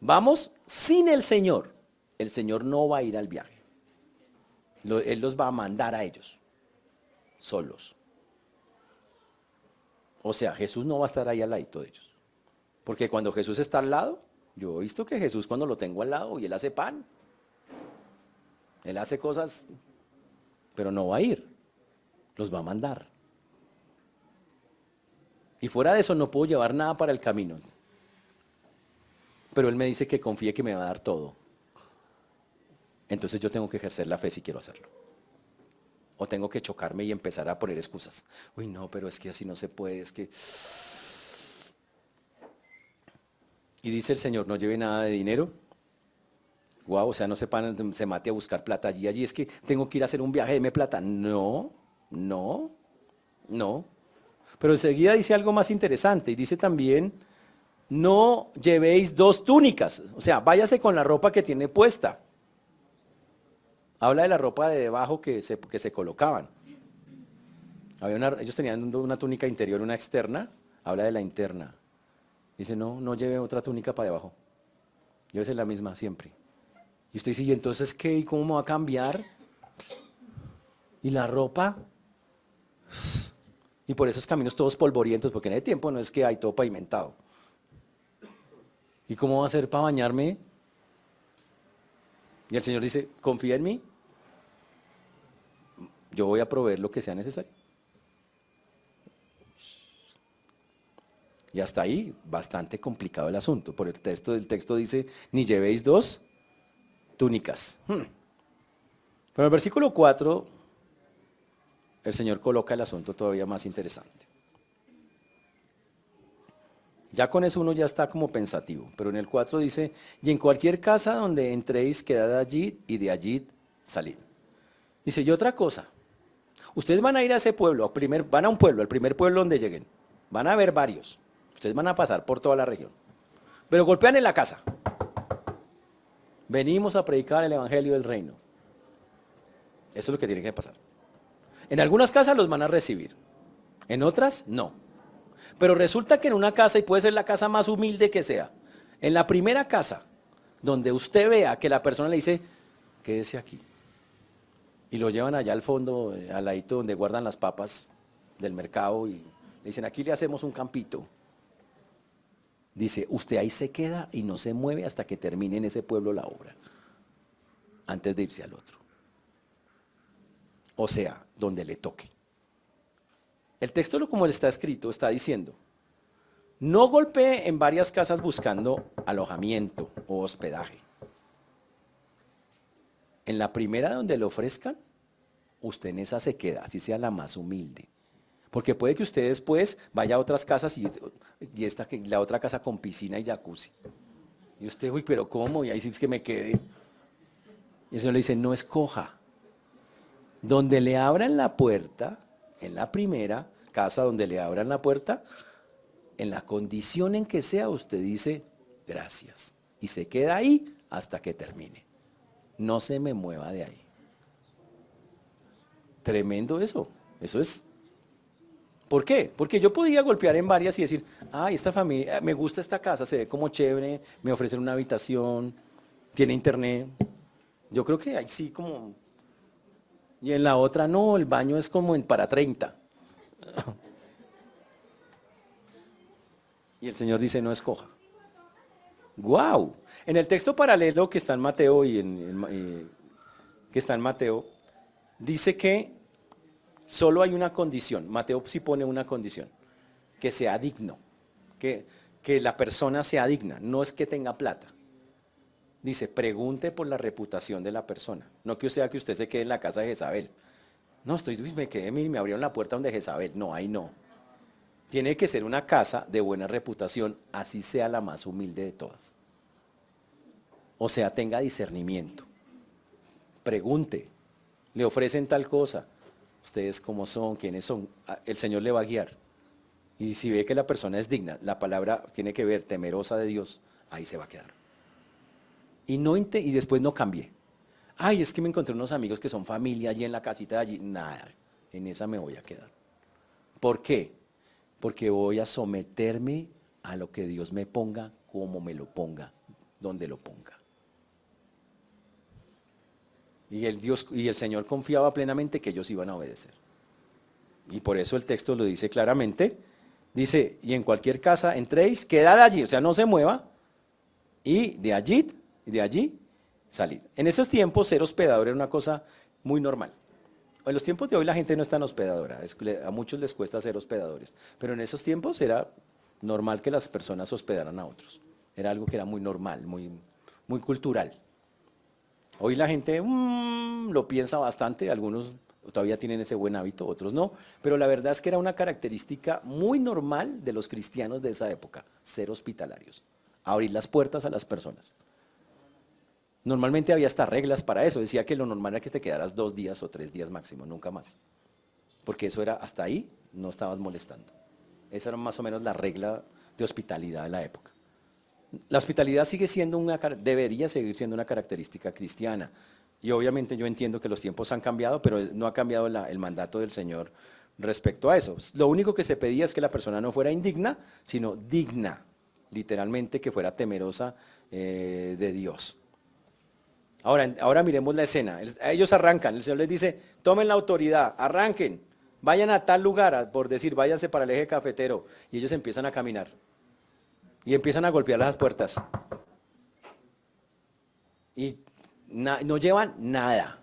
Vamos sin el Señor. El Señor no va a ir al viaje. Él los va a mandar a ellos, solos. O sea, Jesús no va a estar ahí al lado de ellos. Porque cuando Jesús está al lado, yo he visto que Jesús cuando lo tengo al lado y él hace pan, él hace cosas, pero no va a ir, los va a mandar. Y fuera de eso no puedo llevar nada para el camino. Pero él me dice que confíe que me va a dar todo. Entonces yo tengo que ejercer la fe si quiero hacerlo. O tengo que chocarme y empezar a poner excusas. Uy, no, pero es que así no se puede, es que... Y dice el Señor, no lleve nada de dinero. Guau, o sea, no se, se mate a buscar plata allí. Allí es que tengo que ir a hacer un viaje, de plata. No, no, no. Pero enseguida dice algo más interesante y dice también, no llevéis dos túnicas. O sea, váyase con la ropa que tiene puesta. Habla de la ropa de debajo que se, que se colocaban. Había ellos tenían una túnica interior, una externa. Habla de la interna. Dice, no, no lleve otra túnica para debajo. Llévese la misma siempre. Y usted dice, ¿y entonces qué? ¿Y cómo me va a cambiar? ¿Y la ropa? Y por esos caminos todos polvorientos, porque en ese tiempo no es que hay todo pavimentado. ¿Y cómo va a ser para bañarme? Y el Señor dice, confía en mí. Yo voy a proveer lo que sea necesario. Y hasta ahí, bastante complicado el asunto. Por el texto, el texto dice, ni llevéis dos túnicas. Hmm. Pero en el versículo 4, el Señor coloca el asunto todavía más interesante. Ya con eso uno ya está como pensativo, pero en el 4 dice, y en cualquier casa donde entréis, quedad allí y de allí salid. Dice, y otra cosa, ustedes van a ir a ese pueblo, primer, van a un pueblo, el primer pueblo donde lleguen, van a ver varios, Ustedes van a pasar por toda la región. Pero golpean en la casa. Venimos a predicar el Evangelio del Reino. Eso es lo que tiene que pasar. En algunas casas los van a recibir. En otras, no. Pero resulta que en una casa, y puede ser la casa más humilde que sea, en la primera casa, donde usted vea que la persona le dice, quédese aquí. Y lo llevan allá al fondo, eh, al ladito donde guardan las papas del mercado y le dicen, aquí le hacemos un campito. Dice, usted ahí se queda y no se mueve hasta que termine en ese pueblo la obra, antes de irse al otro. O sea, donde le toque. El texto, como le está escrito, está diciendo, no golpee en varias casas buscando alojamiento o hospedaje. En la primera donde le ofrezcan, usted en esa se queda, así sea la más humilde. Porque puede que usted después vaya a otras casas y, la otra casa con piscina y jacuzzi. Y usted, uy, pero ¿cómo? Y ahí sí es que me quede. Y eso le dice, no escoja. Donde le abran la puerta, en la primera casa donde le abran la puerta, en la condición en que sea, usted dice, gracias. Y se queda ahí hasta que termine. No se me mueva de ahí. Tremendo eso. Eso es ¿Por qué? Porque yo podía golpear en varias y decir, ay, esta familia, me gusta esta casa, se ve como chévere, me ofrecen una habitación, tiene internet, Yo creo que ahí sí como... Y en la otra no, el baño es como en para 30. Y el Señor dice, no escoja. ¡Guau! En el texto paralelo que está en Mateo y en, eh, que está en Mateo, dice que solo hay una condición. Mateo sí pone una condición, que sea digno, que, la persona sea digna, no es que tenga plata. Dice, pregunte por la reputación de la persona. No que sea que usted se quede en la casa de Jezabel. No, estoy, me quedé, me abrieron la puerta donde Jezabel. No, ahí no. Tiene que ser una casa de buena reputación, así sea la más humilde de todas. O sea, tenga discernimiento. Pregunte. Le ofrecen tal cosa. Ustedes cómo son, quiénes son. Ah, el Señor le va a guiar. Y si ve que la persona es digna, la palabra tiene que ver temerosa de Dios, ahí se va a quedar y, no y después no cambié. Ay, es que me encontré unos amigos que son familia allí en la casita de allí. Nada, en esa me voy a quedar. ¿Por qué? Porque voy a someterme a lo que Dios me ponga, como me lo ponga, donde lo ponga. Y el, Dios, y el Señor confiaba plenamente que ellos iban a obedecer. Y por eso el texto lo dice claramente. Dice, y en cualquier casa entréis, quedad allí, o sea, no se mueva, y de allí de allí salir. En esos tiempos ser hospedador era una cosa muy normal. En los tiempos de hoy la gente no es tan hospedadora, a muchos les cuesta ser hospedadores, pero en esos tiempos era normal que las personas hospedaran a otros. Era algo que era muy normal, muy, muy cultural. Hoy la gente mm, lo piensa bastante, algunos todavía tienen ese buen hábito, otros no, pero la verdad es que era una característica muy normal de los cristianos de esa época, ser hospitalarios, abrir las puertas a las personas. Normalmente había hasta reglas para eso. Decía que lo normal era que te quedaras dos días o tres días máximo, nunca más. Porque eso era hasta ahí, no estabas molestando. Esa era más o menos la regla de hospitalidad de la época. La hospitalidad sigue siendo una, debería seguir siendo una característica cristiana. Y obviamente yo entiendo que los tiempos han cambiado, pero no ha cambiado el mandato del Señor respecto a eso. Lo único que se pedía es que la persona no fuera indigna, sino digna, literalmente que fuera temerosa eh, de Dios. Ahora, ahora miremos la escena. Ellos arrancan, el Señor les dice, tomen la autoridad, arranquen, vayan a tal lugar, por decir, váyanse para el eje cafetero. Y ellos empiezan a caminar. Y empiezan a golpear las puertas. Y no llevan nada.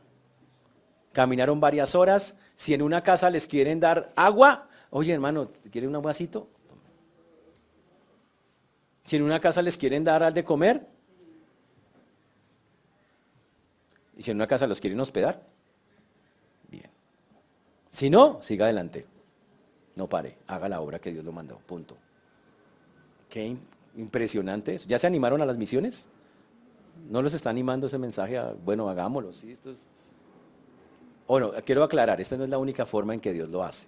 Caminaron varias horas. Si en una casa les quieren dar agua, oye hermano, ¿quieren un vasito? Si en una casa les quieren dar al de comer, ¿Y si en una casa los quieren hospedar? Bien. Si no, siga adelante. No pare, haga la obra que Dios lo mandó. Punto. Qué impresionante eso. ¿Ya se animaron a las misiones? ¿No los está animando ese mensaje a, bueno, hagámoslo? ¿sí? Esto es... O no, quiero aclarar, esta no es la única forma en que Dios lo hace.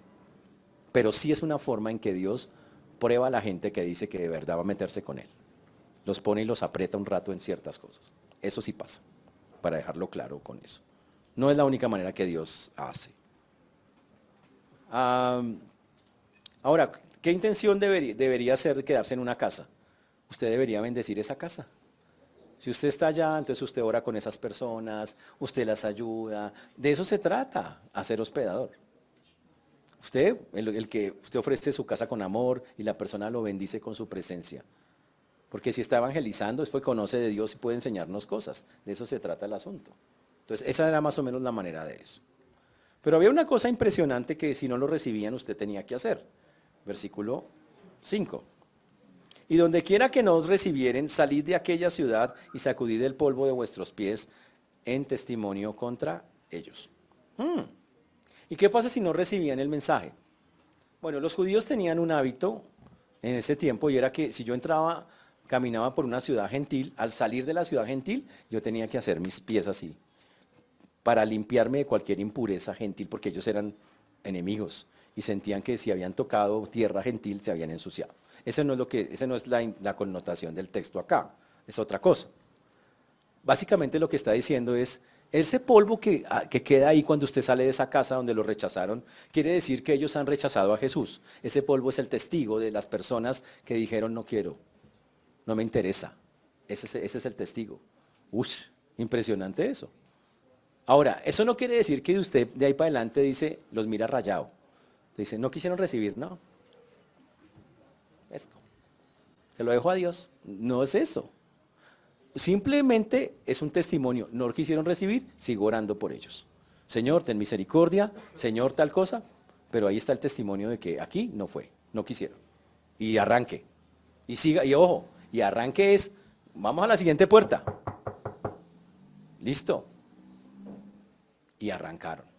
Pero sí es una forma en que Dios prueba a la gente que dice que de verdad va a meterse con Él. Los pone y los aprieta un rato en ciertas cosas. Eso sí pasa para dejarlo claro con eso. No es la única manera que Dios hace. ahora, ¿qué intención debería, ser quedarse en una casa? Usted debería bendecir esa casa. Si usted está allá, entonces usted ora con esas personas, usted las ayuda. De eso se trata, hacer hospedador. Usted, el, que usted ofrece su casa con amor y la persona lo bendice con su presencia. Porque si está evangelizando, después conoce de Dios y puede enseñarnos cosas. De eso se trata el asunto. Entonces, esa era más o menos la manera de eso. Pero había una cosa impresionante que si no lo recibían, usted tenía que hacer. Versículo 5. Y donde quiera que nos recibieren, salid de aquella ciudad y sacudid el polvo de vuestros pies en testimonio contra ellos. Hmm. ¿Y qué pasa si no recibían el mensaje? Bueno, los judíos tenían un hábito en ese tiempo y era que si yo entraba caminaba por una ciudad gentil, al salir de la ciudad gentil yo tenía que hacer mis pies así, para limpiarme de cualquier impureza gentil, porque ellos eran enemigos y sentían que si habían tocado tierra gentil se habían ensuciado. Ese no es, lo que, ese no es la, la connotación del texto acá, es otra cosa. Básicamente lo que está diciendo es, ese polvo que, ah, que, queda ahí cuando usted sale de esa casa donde lo rechazaron, quiere decir que ellos han rechazado a Jesús. Ese polvo es el testigo de las personas que dijeron no quiero, no me interesa. Ese, es el testigo. Uy, impresionante eso. Ahora, eso no quiere decir que usted de ahí para adelante dice, los mira rayado. Dice, no quisieron recibir, no. Se lo dejo a Dios. No es eso. Simplemente es un testimonio. No quisieron recibir, sigo orando por ellos. Señor, ten misericordia, Señor, tal cosa. Pero ahí está el testimonio de que aquí no fue, no quisieron. Y arranque. Y siga, y ojo, y arranque es, vamos a la siguiente puerta. Listo. Y arrancaron.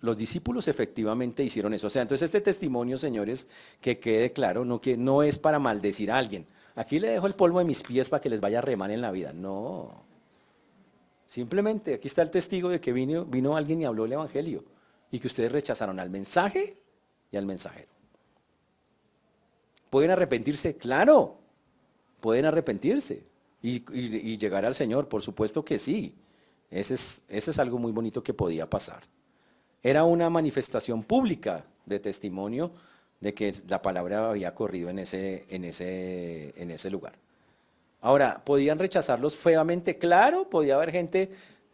Los discípulos efectivamente hicieron eso. O sea, entonces este testimonio, señores, que quede claro, no, que no es para maldecir a alguien. Aquí le dejo el polvo de mis pies para que les vaya a remar en la vida. No. Simplemente aquí está el testigo de que vino, vino alguien y habló el Evangelio. Y que ustedes rechazaron al mensaje y al mensajero. ¿Pueden arrepentirse? Claro. Pueden arrepentirse. Y, llegar al Señor, por supuesto que sí. Ese es, ese es algo muy bonito que podía pasar. Era una manifestación pública de testimonio de que la palabra había corrido en ese, en ese, en ese lugar. Ahora, ¿podían rechazarlos feamente? Claro, podía haber gente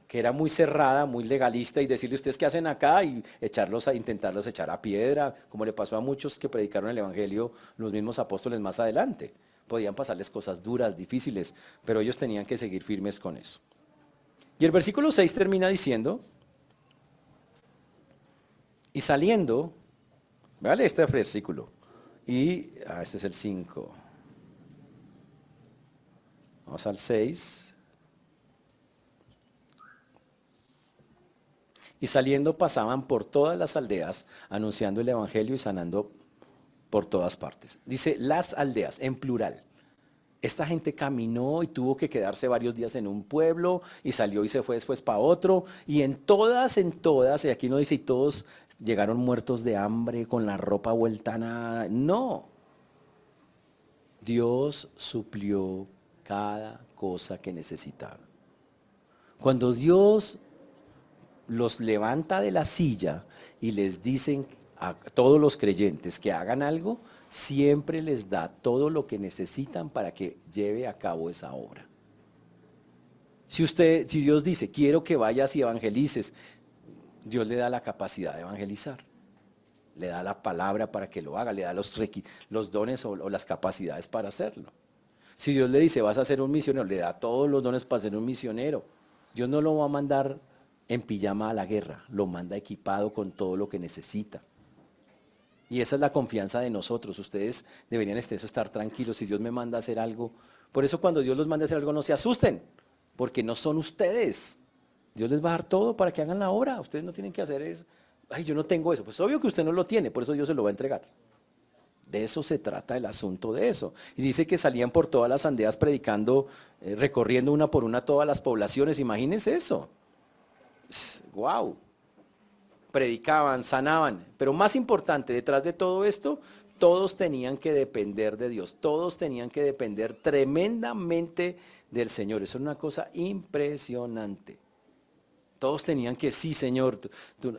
que era muy cerrada, muy legalista y decirle ustedes qué hacen acá y echarlos a intentarlos echar a piedra, como le pasó a muchos que predicaron el Evangelio, los mismos apóstoles más adelante. Podían pasarles cosas duras, difíciles, pero ellos tenían que seguir firmes con eso. Y el versículo 6 termina diciendo, y saliendo, vale este versículo, y ah, este es el 5. Vamos al 6. Y saliendo pasaban por todas las aldeas, anunciando el Evangelio y sanando por todas partes. Dice las aldeas, en plural. Esta gente caminó y tuvo que quedarse varios días en un pueblo y salió y se fue después para otro. Y en todas, en todas, y aquí no dice y todos llegaron muertos de hambre con la ropa vuelta a nada. No. Dios suplió cada cosa que necesitaban. Cuando Dios los levanta de la silla y les dicen a todos los creyentes que hagan algo, siempre les da todo lo que necesitan para que lleve a cabo esa obra. Si usted, si Dios dice, quiero que vayas y evangelices, Dios le da la capacidad de evangelizar. Le da la palabra para que lo haga, le da los, dones o, o las capacidades para hacerlo. Si Dios le dice, vas a ser un misionero, le da todos los dones para ser un misionero. Dios no lo va a mandar en pijama a la guerra, lo manda equipado con todo lo que necesita. Y esa es la confianza de nosotros. Ustedes deberían estar tranquilos si Dios me manda a hacer algo. Por eso cuando Dios los manda a hacer algo no se asusten, porque no son ustedes. Dios les va a dar todo para que hagan la obra. Ustedes no tienen que hacer eso. Ay, yo no tengo eso. Pues obvio que usted no lo tiene, por eso Dios se lo va a entregar. De eso se trata el asunto de eso. Y dice que salían por todas las aldeas predicando, eh, recorriendo una por una todas las poblaciones. Imagínense eso. ¡Wow! Predicaban, sanaban. Pero más importante, detrás de todo esto, todos tenían que depender de Dios, todos tenían que depender tremendamente del Señor. Eso es una cosa impresionante. Todos tenían que, sí, Señor.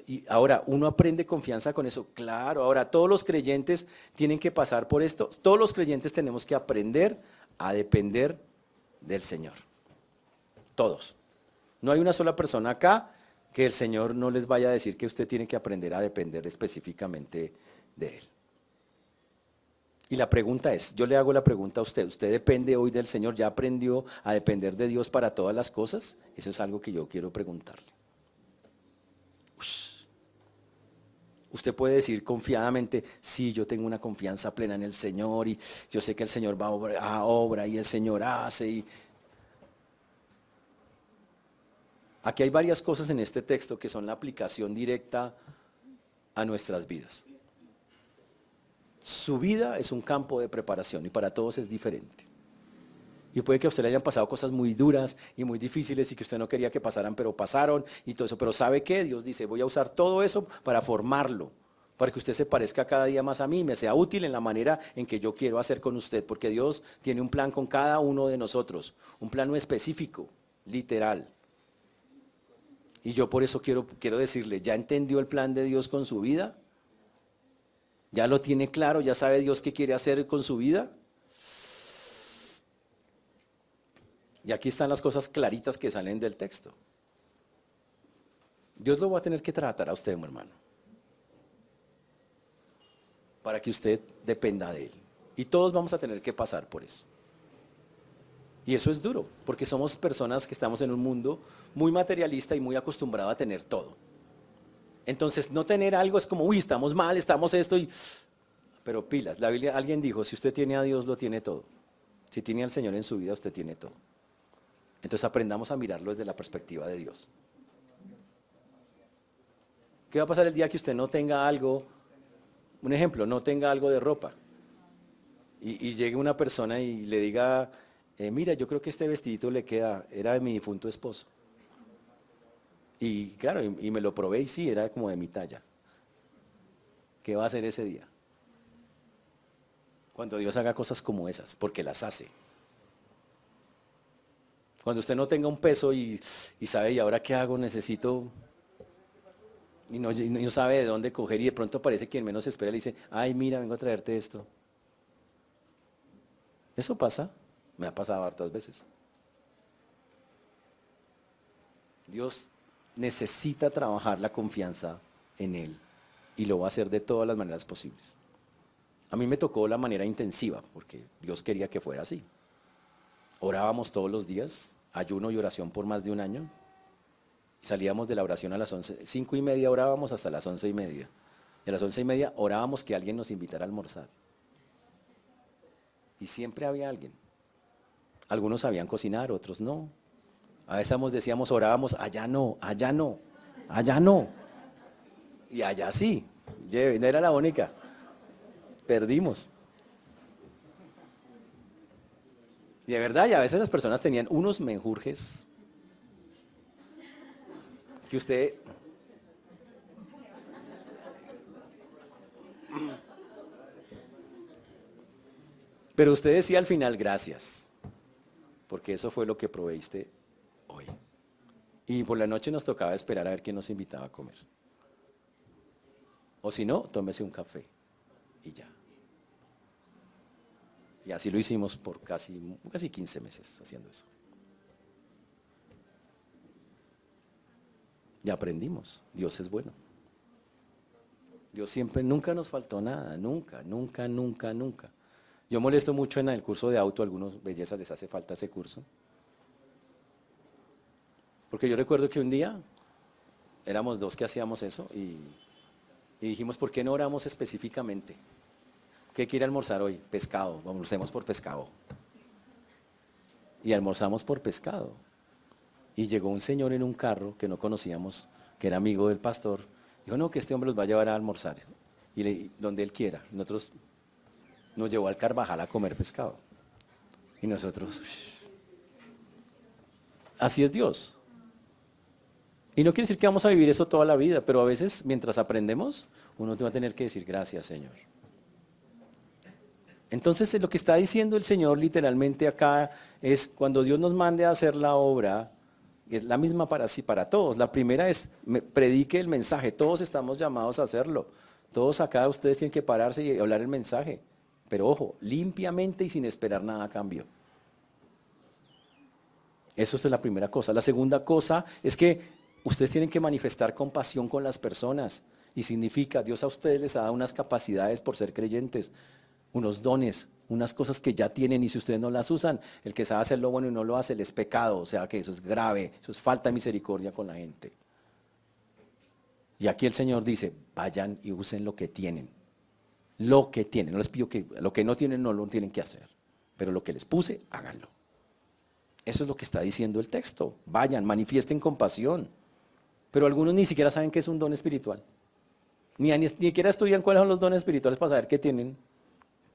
y ahora, uno aprende confianza con eso. Claro, ahora todos los creyentes tienen que pasar por esto. Todos los creyentes tenemos que aprender a depender del Señor. Todos. No hay una sola persona acá que el Señor no les vaya a decir que usted tiene que aprender a depender específicamente de Él. Y la pregunta es, yo le hago la pregunta a usted, ¿usted depende hoy del Señor? ¿Ya aprendió a depender de Dios para todas las cosas? Eso es algo que yo quiero preguntarle. Usted puede decir confiadamente, sí, yo tengo una confianza plena en el Señor y yo sé que el Señor va a obra, y el Señor hace y Aquí hay varias cosas en este texto que son la aplicación directa a nuestras vidas. Su vida es un campo de preparación y para todos es diferente. Y puede que a usted le hayan pasado cosas muy duras y muy difíciles y que usted no quería que pasaran, pero pasaron y todo eso. Pero ¿sabe qué? Dios dice, voy a usar todo eso para formarlo, para que usted se parezca cada día más a mí, me sea útil en la manera en que yo quiero hacer con usted, porque Dios tiene un plan con cada uno de nosotros, un plano específico, literal. Y yo por eso quiero, quiero decirle, ¿ya entendió el plan de Dios con su vida? ¿Ya lo tiene claro? ¿Ya sabe Dios qué quiere hacer con su vida? Y aquí están las cosas claritas que salen del texto. Dios lo va a tener que tratar a usted, mi hermano. Para que usted dependa de Él. Y todos vamos a tener que pasar por eso. Y eso es duro, porque somos personas que estamos en un mundo muy materialista y muy acostumbrado a tener todo. Entonces, no tener algo es como, uy, estamos mal, estamos esto y... Pero pilas, la Biblia, alguien dijo, si usted tiene a Dios, lo tiene todo. Si tiene al Señor en su vida, usted tiene todo. Entonces aprendamos a mirarlo desde la perspectiva de Dios. ¿Qué va a pasar el día que usted no tenga algo? Un ejemplo, no tenga algo de ropa. Y, llegue una persona y le diga, eh, mira, yo creo que este vestidito le queda, era de mi difunto esposo. Y claro, y, me lo probé y sí, era como de mi talla. ¿Qué va a hacer ese día? Cuando Dios haga cosas como esas, porque las hace. Cuando usted no tenga un peso y, sabe, ¿y ahora qué hago? Necesito... Y no, no, sabe de dónde coger y de pronto aparece quien menos espera y le dice, ay, mira, vengo a traerte esto. Eso pasa, me ha pasado hartas veces. Dios necesita trabajar la confianza en Él y lo va a hacer de todas las maneras posibles. A mí me tocó la manera intensiva porque Dios quería que fuera así. Orábamos todos los días, ayuno y oración por más de un año. Salíamos de la oración a las once, cinco y media orábamos hasta las once y media. Y a las once y media orábamos que alguien nos invitara a almorzar. Y siempre había alguien. Algunos sabían cocinar, otros no. A veces decíamos, orábamos, allá no, allá no, allá no. Y allá sí, no era la única. Perdimos. Y de verdad, y a veces las personas tenían unos menjurjes que usted... Pero usted decía al final, gracias, porque eso fue lo que proveíste hoy. Y por la noche nos tocaba esperar a ver quién nos invitaba a comer. O si no, tómese un café y ya. Y así lo hicimos por casi, casi 15 meses haciendo eso. Y aprendimos, Dios es bueno. Dios siempre, nunca nos faltó nada, nunca, nunca, nunca, nunca. Yo molesto mucho en el curso de auto, a algunos bellezas les hace falta ese curso. Porque yo recuerdo que un día éramos dos que hacíamos eso y, dijimos, ¿por qué no oramos específicamente? ¿Qué quiere almorzar hoy? Pescado, almorcemos por pescado. Y almorzamos por pescado. Y llegó un señor en un carro que no conocíamos, que era amigo del pastor. Dijo, no, que este hombre los va a llevar a almorzar. Y le, donde él quiera. Nosotros nos llevó al Carvajal a comer pescado. Y nosotros, así es Dios. Y no quiere decir que vamos a vivir eso toda la vida, pero a veces mientras aprendemos, uno te va a tener que decir gracias, Señor. Entonces lo que está diciendo el Señor literalmente acá es cuando Dios nos mande a hacer la obra, es la misma para sí, para todos. La primera es, predique el mensaje, todos estamos llamados a hacerlo. Todos acá ustedes tienen que pararse y hablar el mensaje. Pero ojo, limpiamente y sin esperar nada a cambio. Eso es la primera cosa. La segunda cosa es que Ustedes tienen que manifestar compasión con las personas. Y significa, Dios a ustedes les ha dado unas capacidades por ser creyentes, unos dones, unas cosas que ya tienen y si ustedes no las usan, el que sabe hacer lo bueno y no lo hace, les es pecado. O sea que eso es grave, eso es falta de misericordia con la gente. Y aquí el Señor dice, vayan y usen lo que tienen. Lo que tienen. No les pido que lo que no tienen no lo tienen que hacer. Pero lo que les puse, háganlo. Eso es lo que está diciendo el texto. Vayan, manifiesten compasión. Pero algunos ni siquiera saben qué es un don espiritual. Ni, ni, siquiera estudian cuáles son los dones espirituales para saber qué tienen.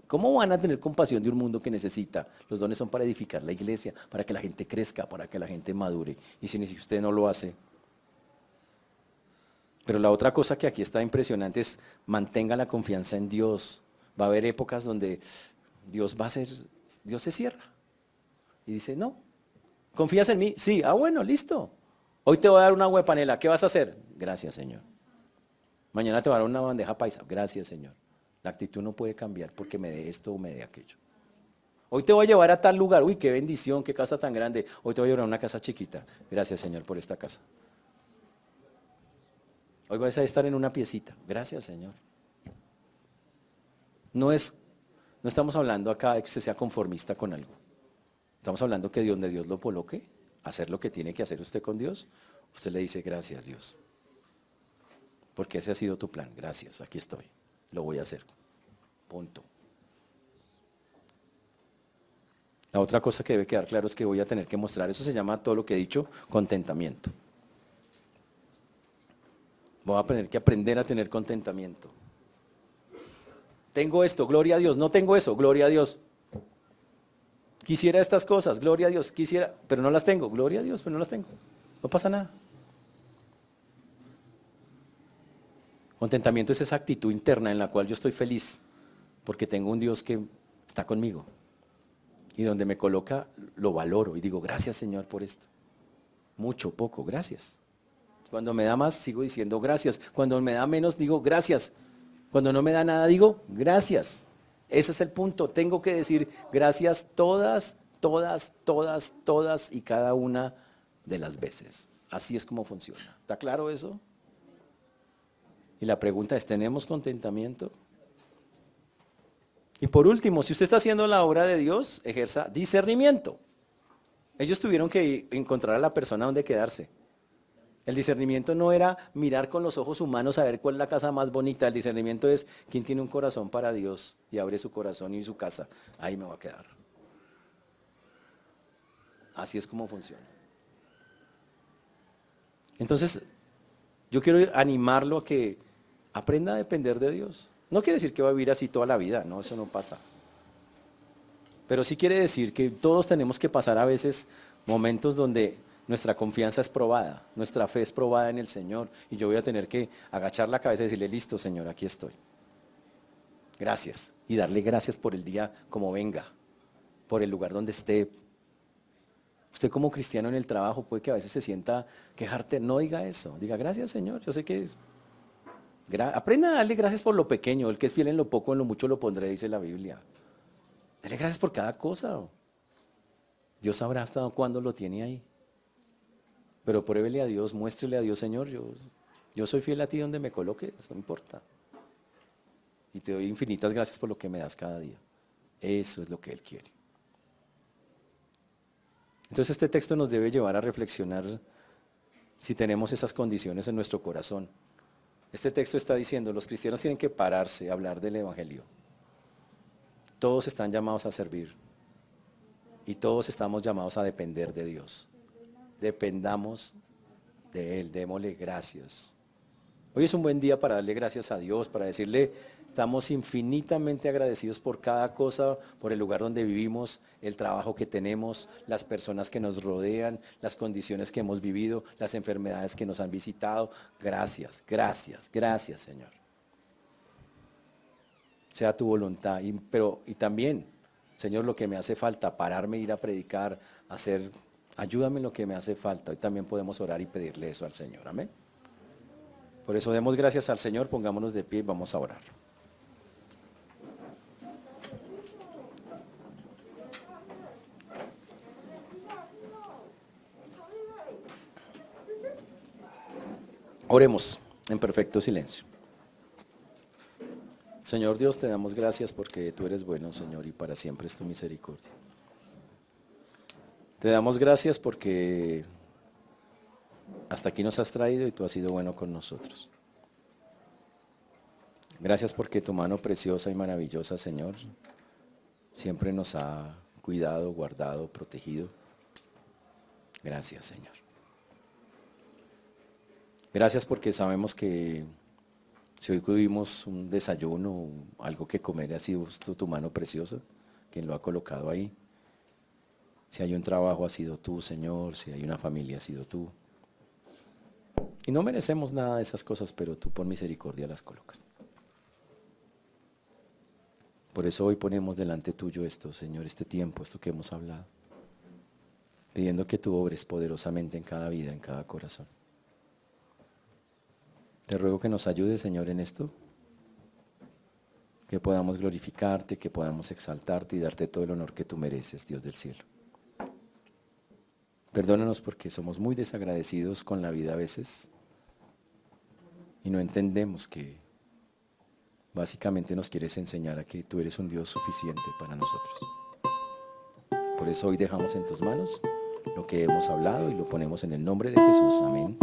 ¿Cómo van a tener compasión de un mundo que necesita? Los dones son para edificar la iglesia, para que la gente crezca, para que la gente madure. Y si usted no lo hace. Pero la otra cosa que aquí está impresionante es mantenga la confianza en Dios. Va a haber épocas donde Dios va a ser, Dios se cierra. Y dice, no, ¿confías en mí? Sí, ah bueno, listo. Hoy te voy a dar una agua de panela. ¿Qué vas a hacer? Gracias, Señor. Mañana te voy a dar una bandeja paisa. Gracias, Señor. La actitud no puede cambiar porque me dé esto o me dé aquello. Hoy te voy a llevar a tal lugar. Uy, qué bendición, qué casa tan grande. Hoy te voy a llevar a una casa chiquita. Gracias, Señor, por esta casa. Hoy vais a estar en una piecita. Gracias, Señor. No es, no estamos hablando acá de que usted sea conformista con algo. Estamos hablando que donde Dios lo coloque, hacer lo que tiene que hacer usted con Dios, usted le dice gracias Dios. Porque ese ha sido tu plan. Gracias, aquí estoy. Lo voy a hacer. Punto. La otra cosa que debe quedar claro es que voy a tener que mostrar, eso se llama todo lo que he dicho, contentamiento. Voy a tener que aprender a tener contentamiento. Tengo esto, gloria a Dios. No tengo eso, gloria a Dios. Quisiera estas cosas, gloria a Dios. Quisiera, pero no las tengo, gloria a Dios, pero no las tengo. No pasa nada. Contentamiento es esa actitud interna en la cual yo estoy feliz porque tengo un Dios que está conmigo y donde me coloca lo valoro y digo, gracias Señor por esto. Mucho, poco, gracias. Cuando me da más, sigo diciendo gracias. Cuando me da menos, digo gracias. Cuando no me da nada, digo gracias. Ese es el punto. Tengo que decir gracias todas, todas, todas, todas y cada una de las veces. Así es como funciona. ¿Está claro eso? Y la pregunta es, ¿tenemos contentamiento? Y por último, si usted está haciendo la obra de Dios, ejerza discernimiento. Ellos tuvieron que encontrar a la persona donde quedarse. El discernimiento no era mirar con los ojos humanos a ver cuál es la casa más bonita. El discernimiento es quién tiene un corazón para Dios y abre su corazón y su casa. Ahí me va a quedar. Así es como funciona. Entonces, yo quiero animarlo a que aprenda a depender de Dios. No quiere decir que va a vivir así toda la vida, no, eso no pasa. Pero sí quiere decir que todos tenemos que pasar a veces momentos donde nuestra confianza es probada, nuestra fe es probada en el Señor y yo voy a tener que agachar la cabeza y decirle, listo Señor, aquí estoy. Gracias. Y darle gracias por el día como venga, por el lugar donde esté. Usted como cristiano en el trabajo puede que a veces se sienta quejarte, no diga eso, diga gracias Señor, yo sé que es aprenda a darle gracias por lo pequeño. El que es fiel en lo poco, en lo mucho lo pondré, dice la Biblia. Dale gracias por cada cosa. Dios sabrá hasta cuándo lo tiene ahí. Pero pruébele a Dios, muéstrele a Dios, Señor, yo, yo soy fiel a ti donde me coloques, no importa. Y te doy infinitas gracias por lo que me das cada día. Eso es lo que Él quiere. Entonces este texto nos debe llevar a reflexionar si tenemos esas condiciones en nuestro corazón. Este texto está diciendo, los cristianos tienen que pararse a hablar del Evangelio. Todos están llamados a servir y todos estamos llamados a depender de Dios. Dependamos de Él, démosle gracias. Hoy es un buen día para darle gracias a Dios, para decirle, estamos infinitamente agradecidos por cada cosa, por el lugar donde vivimos, el trabajo que tenemos, las personas que nos rodean, las condiciones que hemos vivido, las enfermedades que nos han visitado. Gracias, gracias, gracias Señor. Sea tu voluntad, y, pero y también, Señor, lo que me hace falta, pararme, ir a predicar, hacer, ayúdame en lo que me hace falta. Hoy también podemos orar y pedirle eso al Señor. Amén. Por eso demos gracias al Señor, pongámonos de pie y vamos a orar. Oremos en perfecto silencio. Señor Dios, te damos gracias porque tú eres bueno, Señor, y para siempre es tu misericordia. Te damos gracias porque hasta aquí nos has traído y tú has sido bueno con nosotros. Gracias porque tu mano preciosa y maravillosa, Señor, siempre nos ha cuidado, guardado, protegido. Gracias, Señor. Gracias porque sabemos que si hoy tuvimos un desayuno, algo que comer, ha sido tu mano preciosa, quien lo ha colocado ahí. Si hay un trabajo, ha sido tú, Señor. Si hay una familia, ha sido tú. Y no merecemos nada de esas cosas, pero tú por misericordia las colocas. Por eso hoy ponemos delante tuyo esto, Señor, este tiempo, esto que hemos hablado, pidiendo que tú obres poderosamente en cada vida, en cada corazón. Te ruego que nos ayudes, Señor, en esto, que podamos glorificarte, que podamos exaltarte y darte todo el honor que tú mereces, Dios del cielo. Perdónanos porque somos muy desagradecidos con la vida a veces. y no entendemos que básicamente nos quieres enseñar a que tú eres un Dios suficiente para nosotros. Por eso hoy dejamos en tus manos lo que hemos hablado y lo ponemos en el nombre de Jesús. Amén.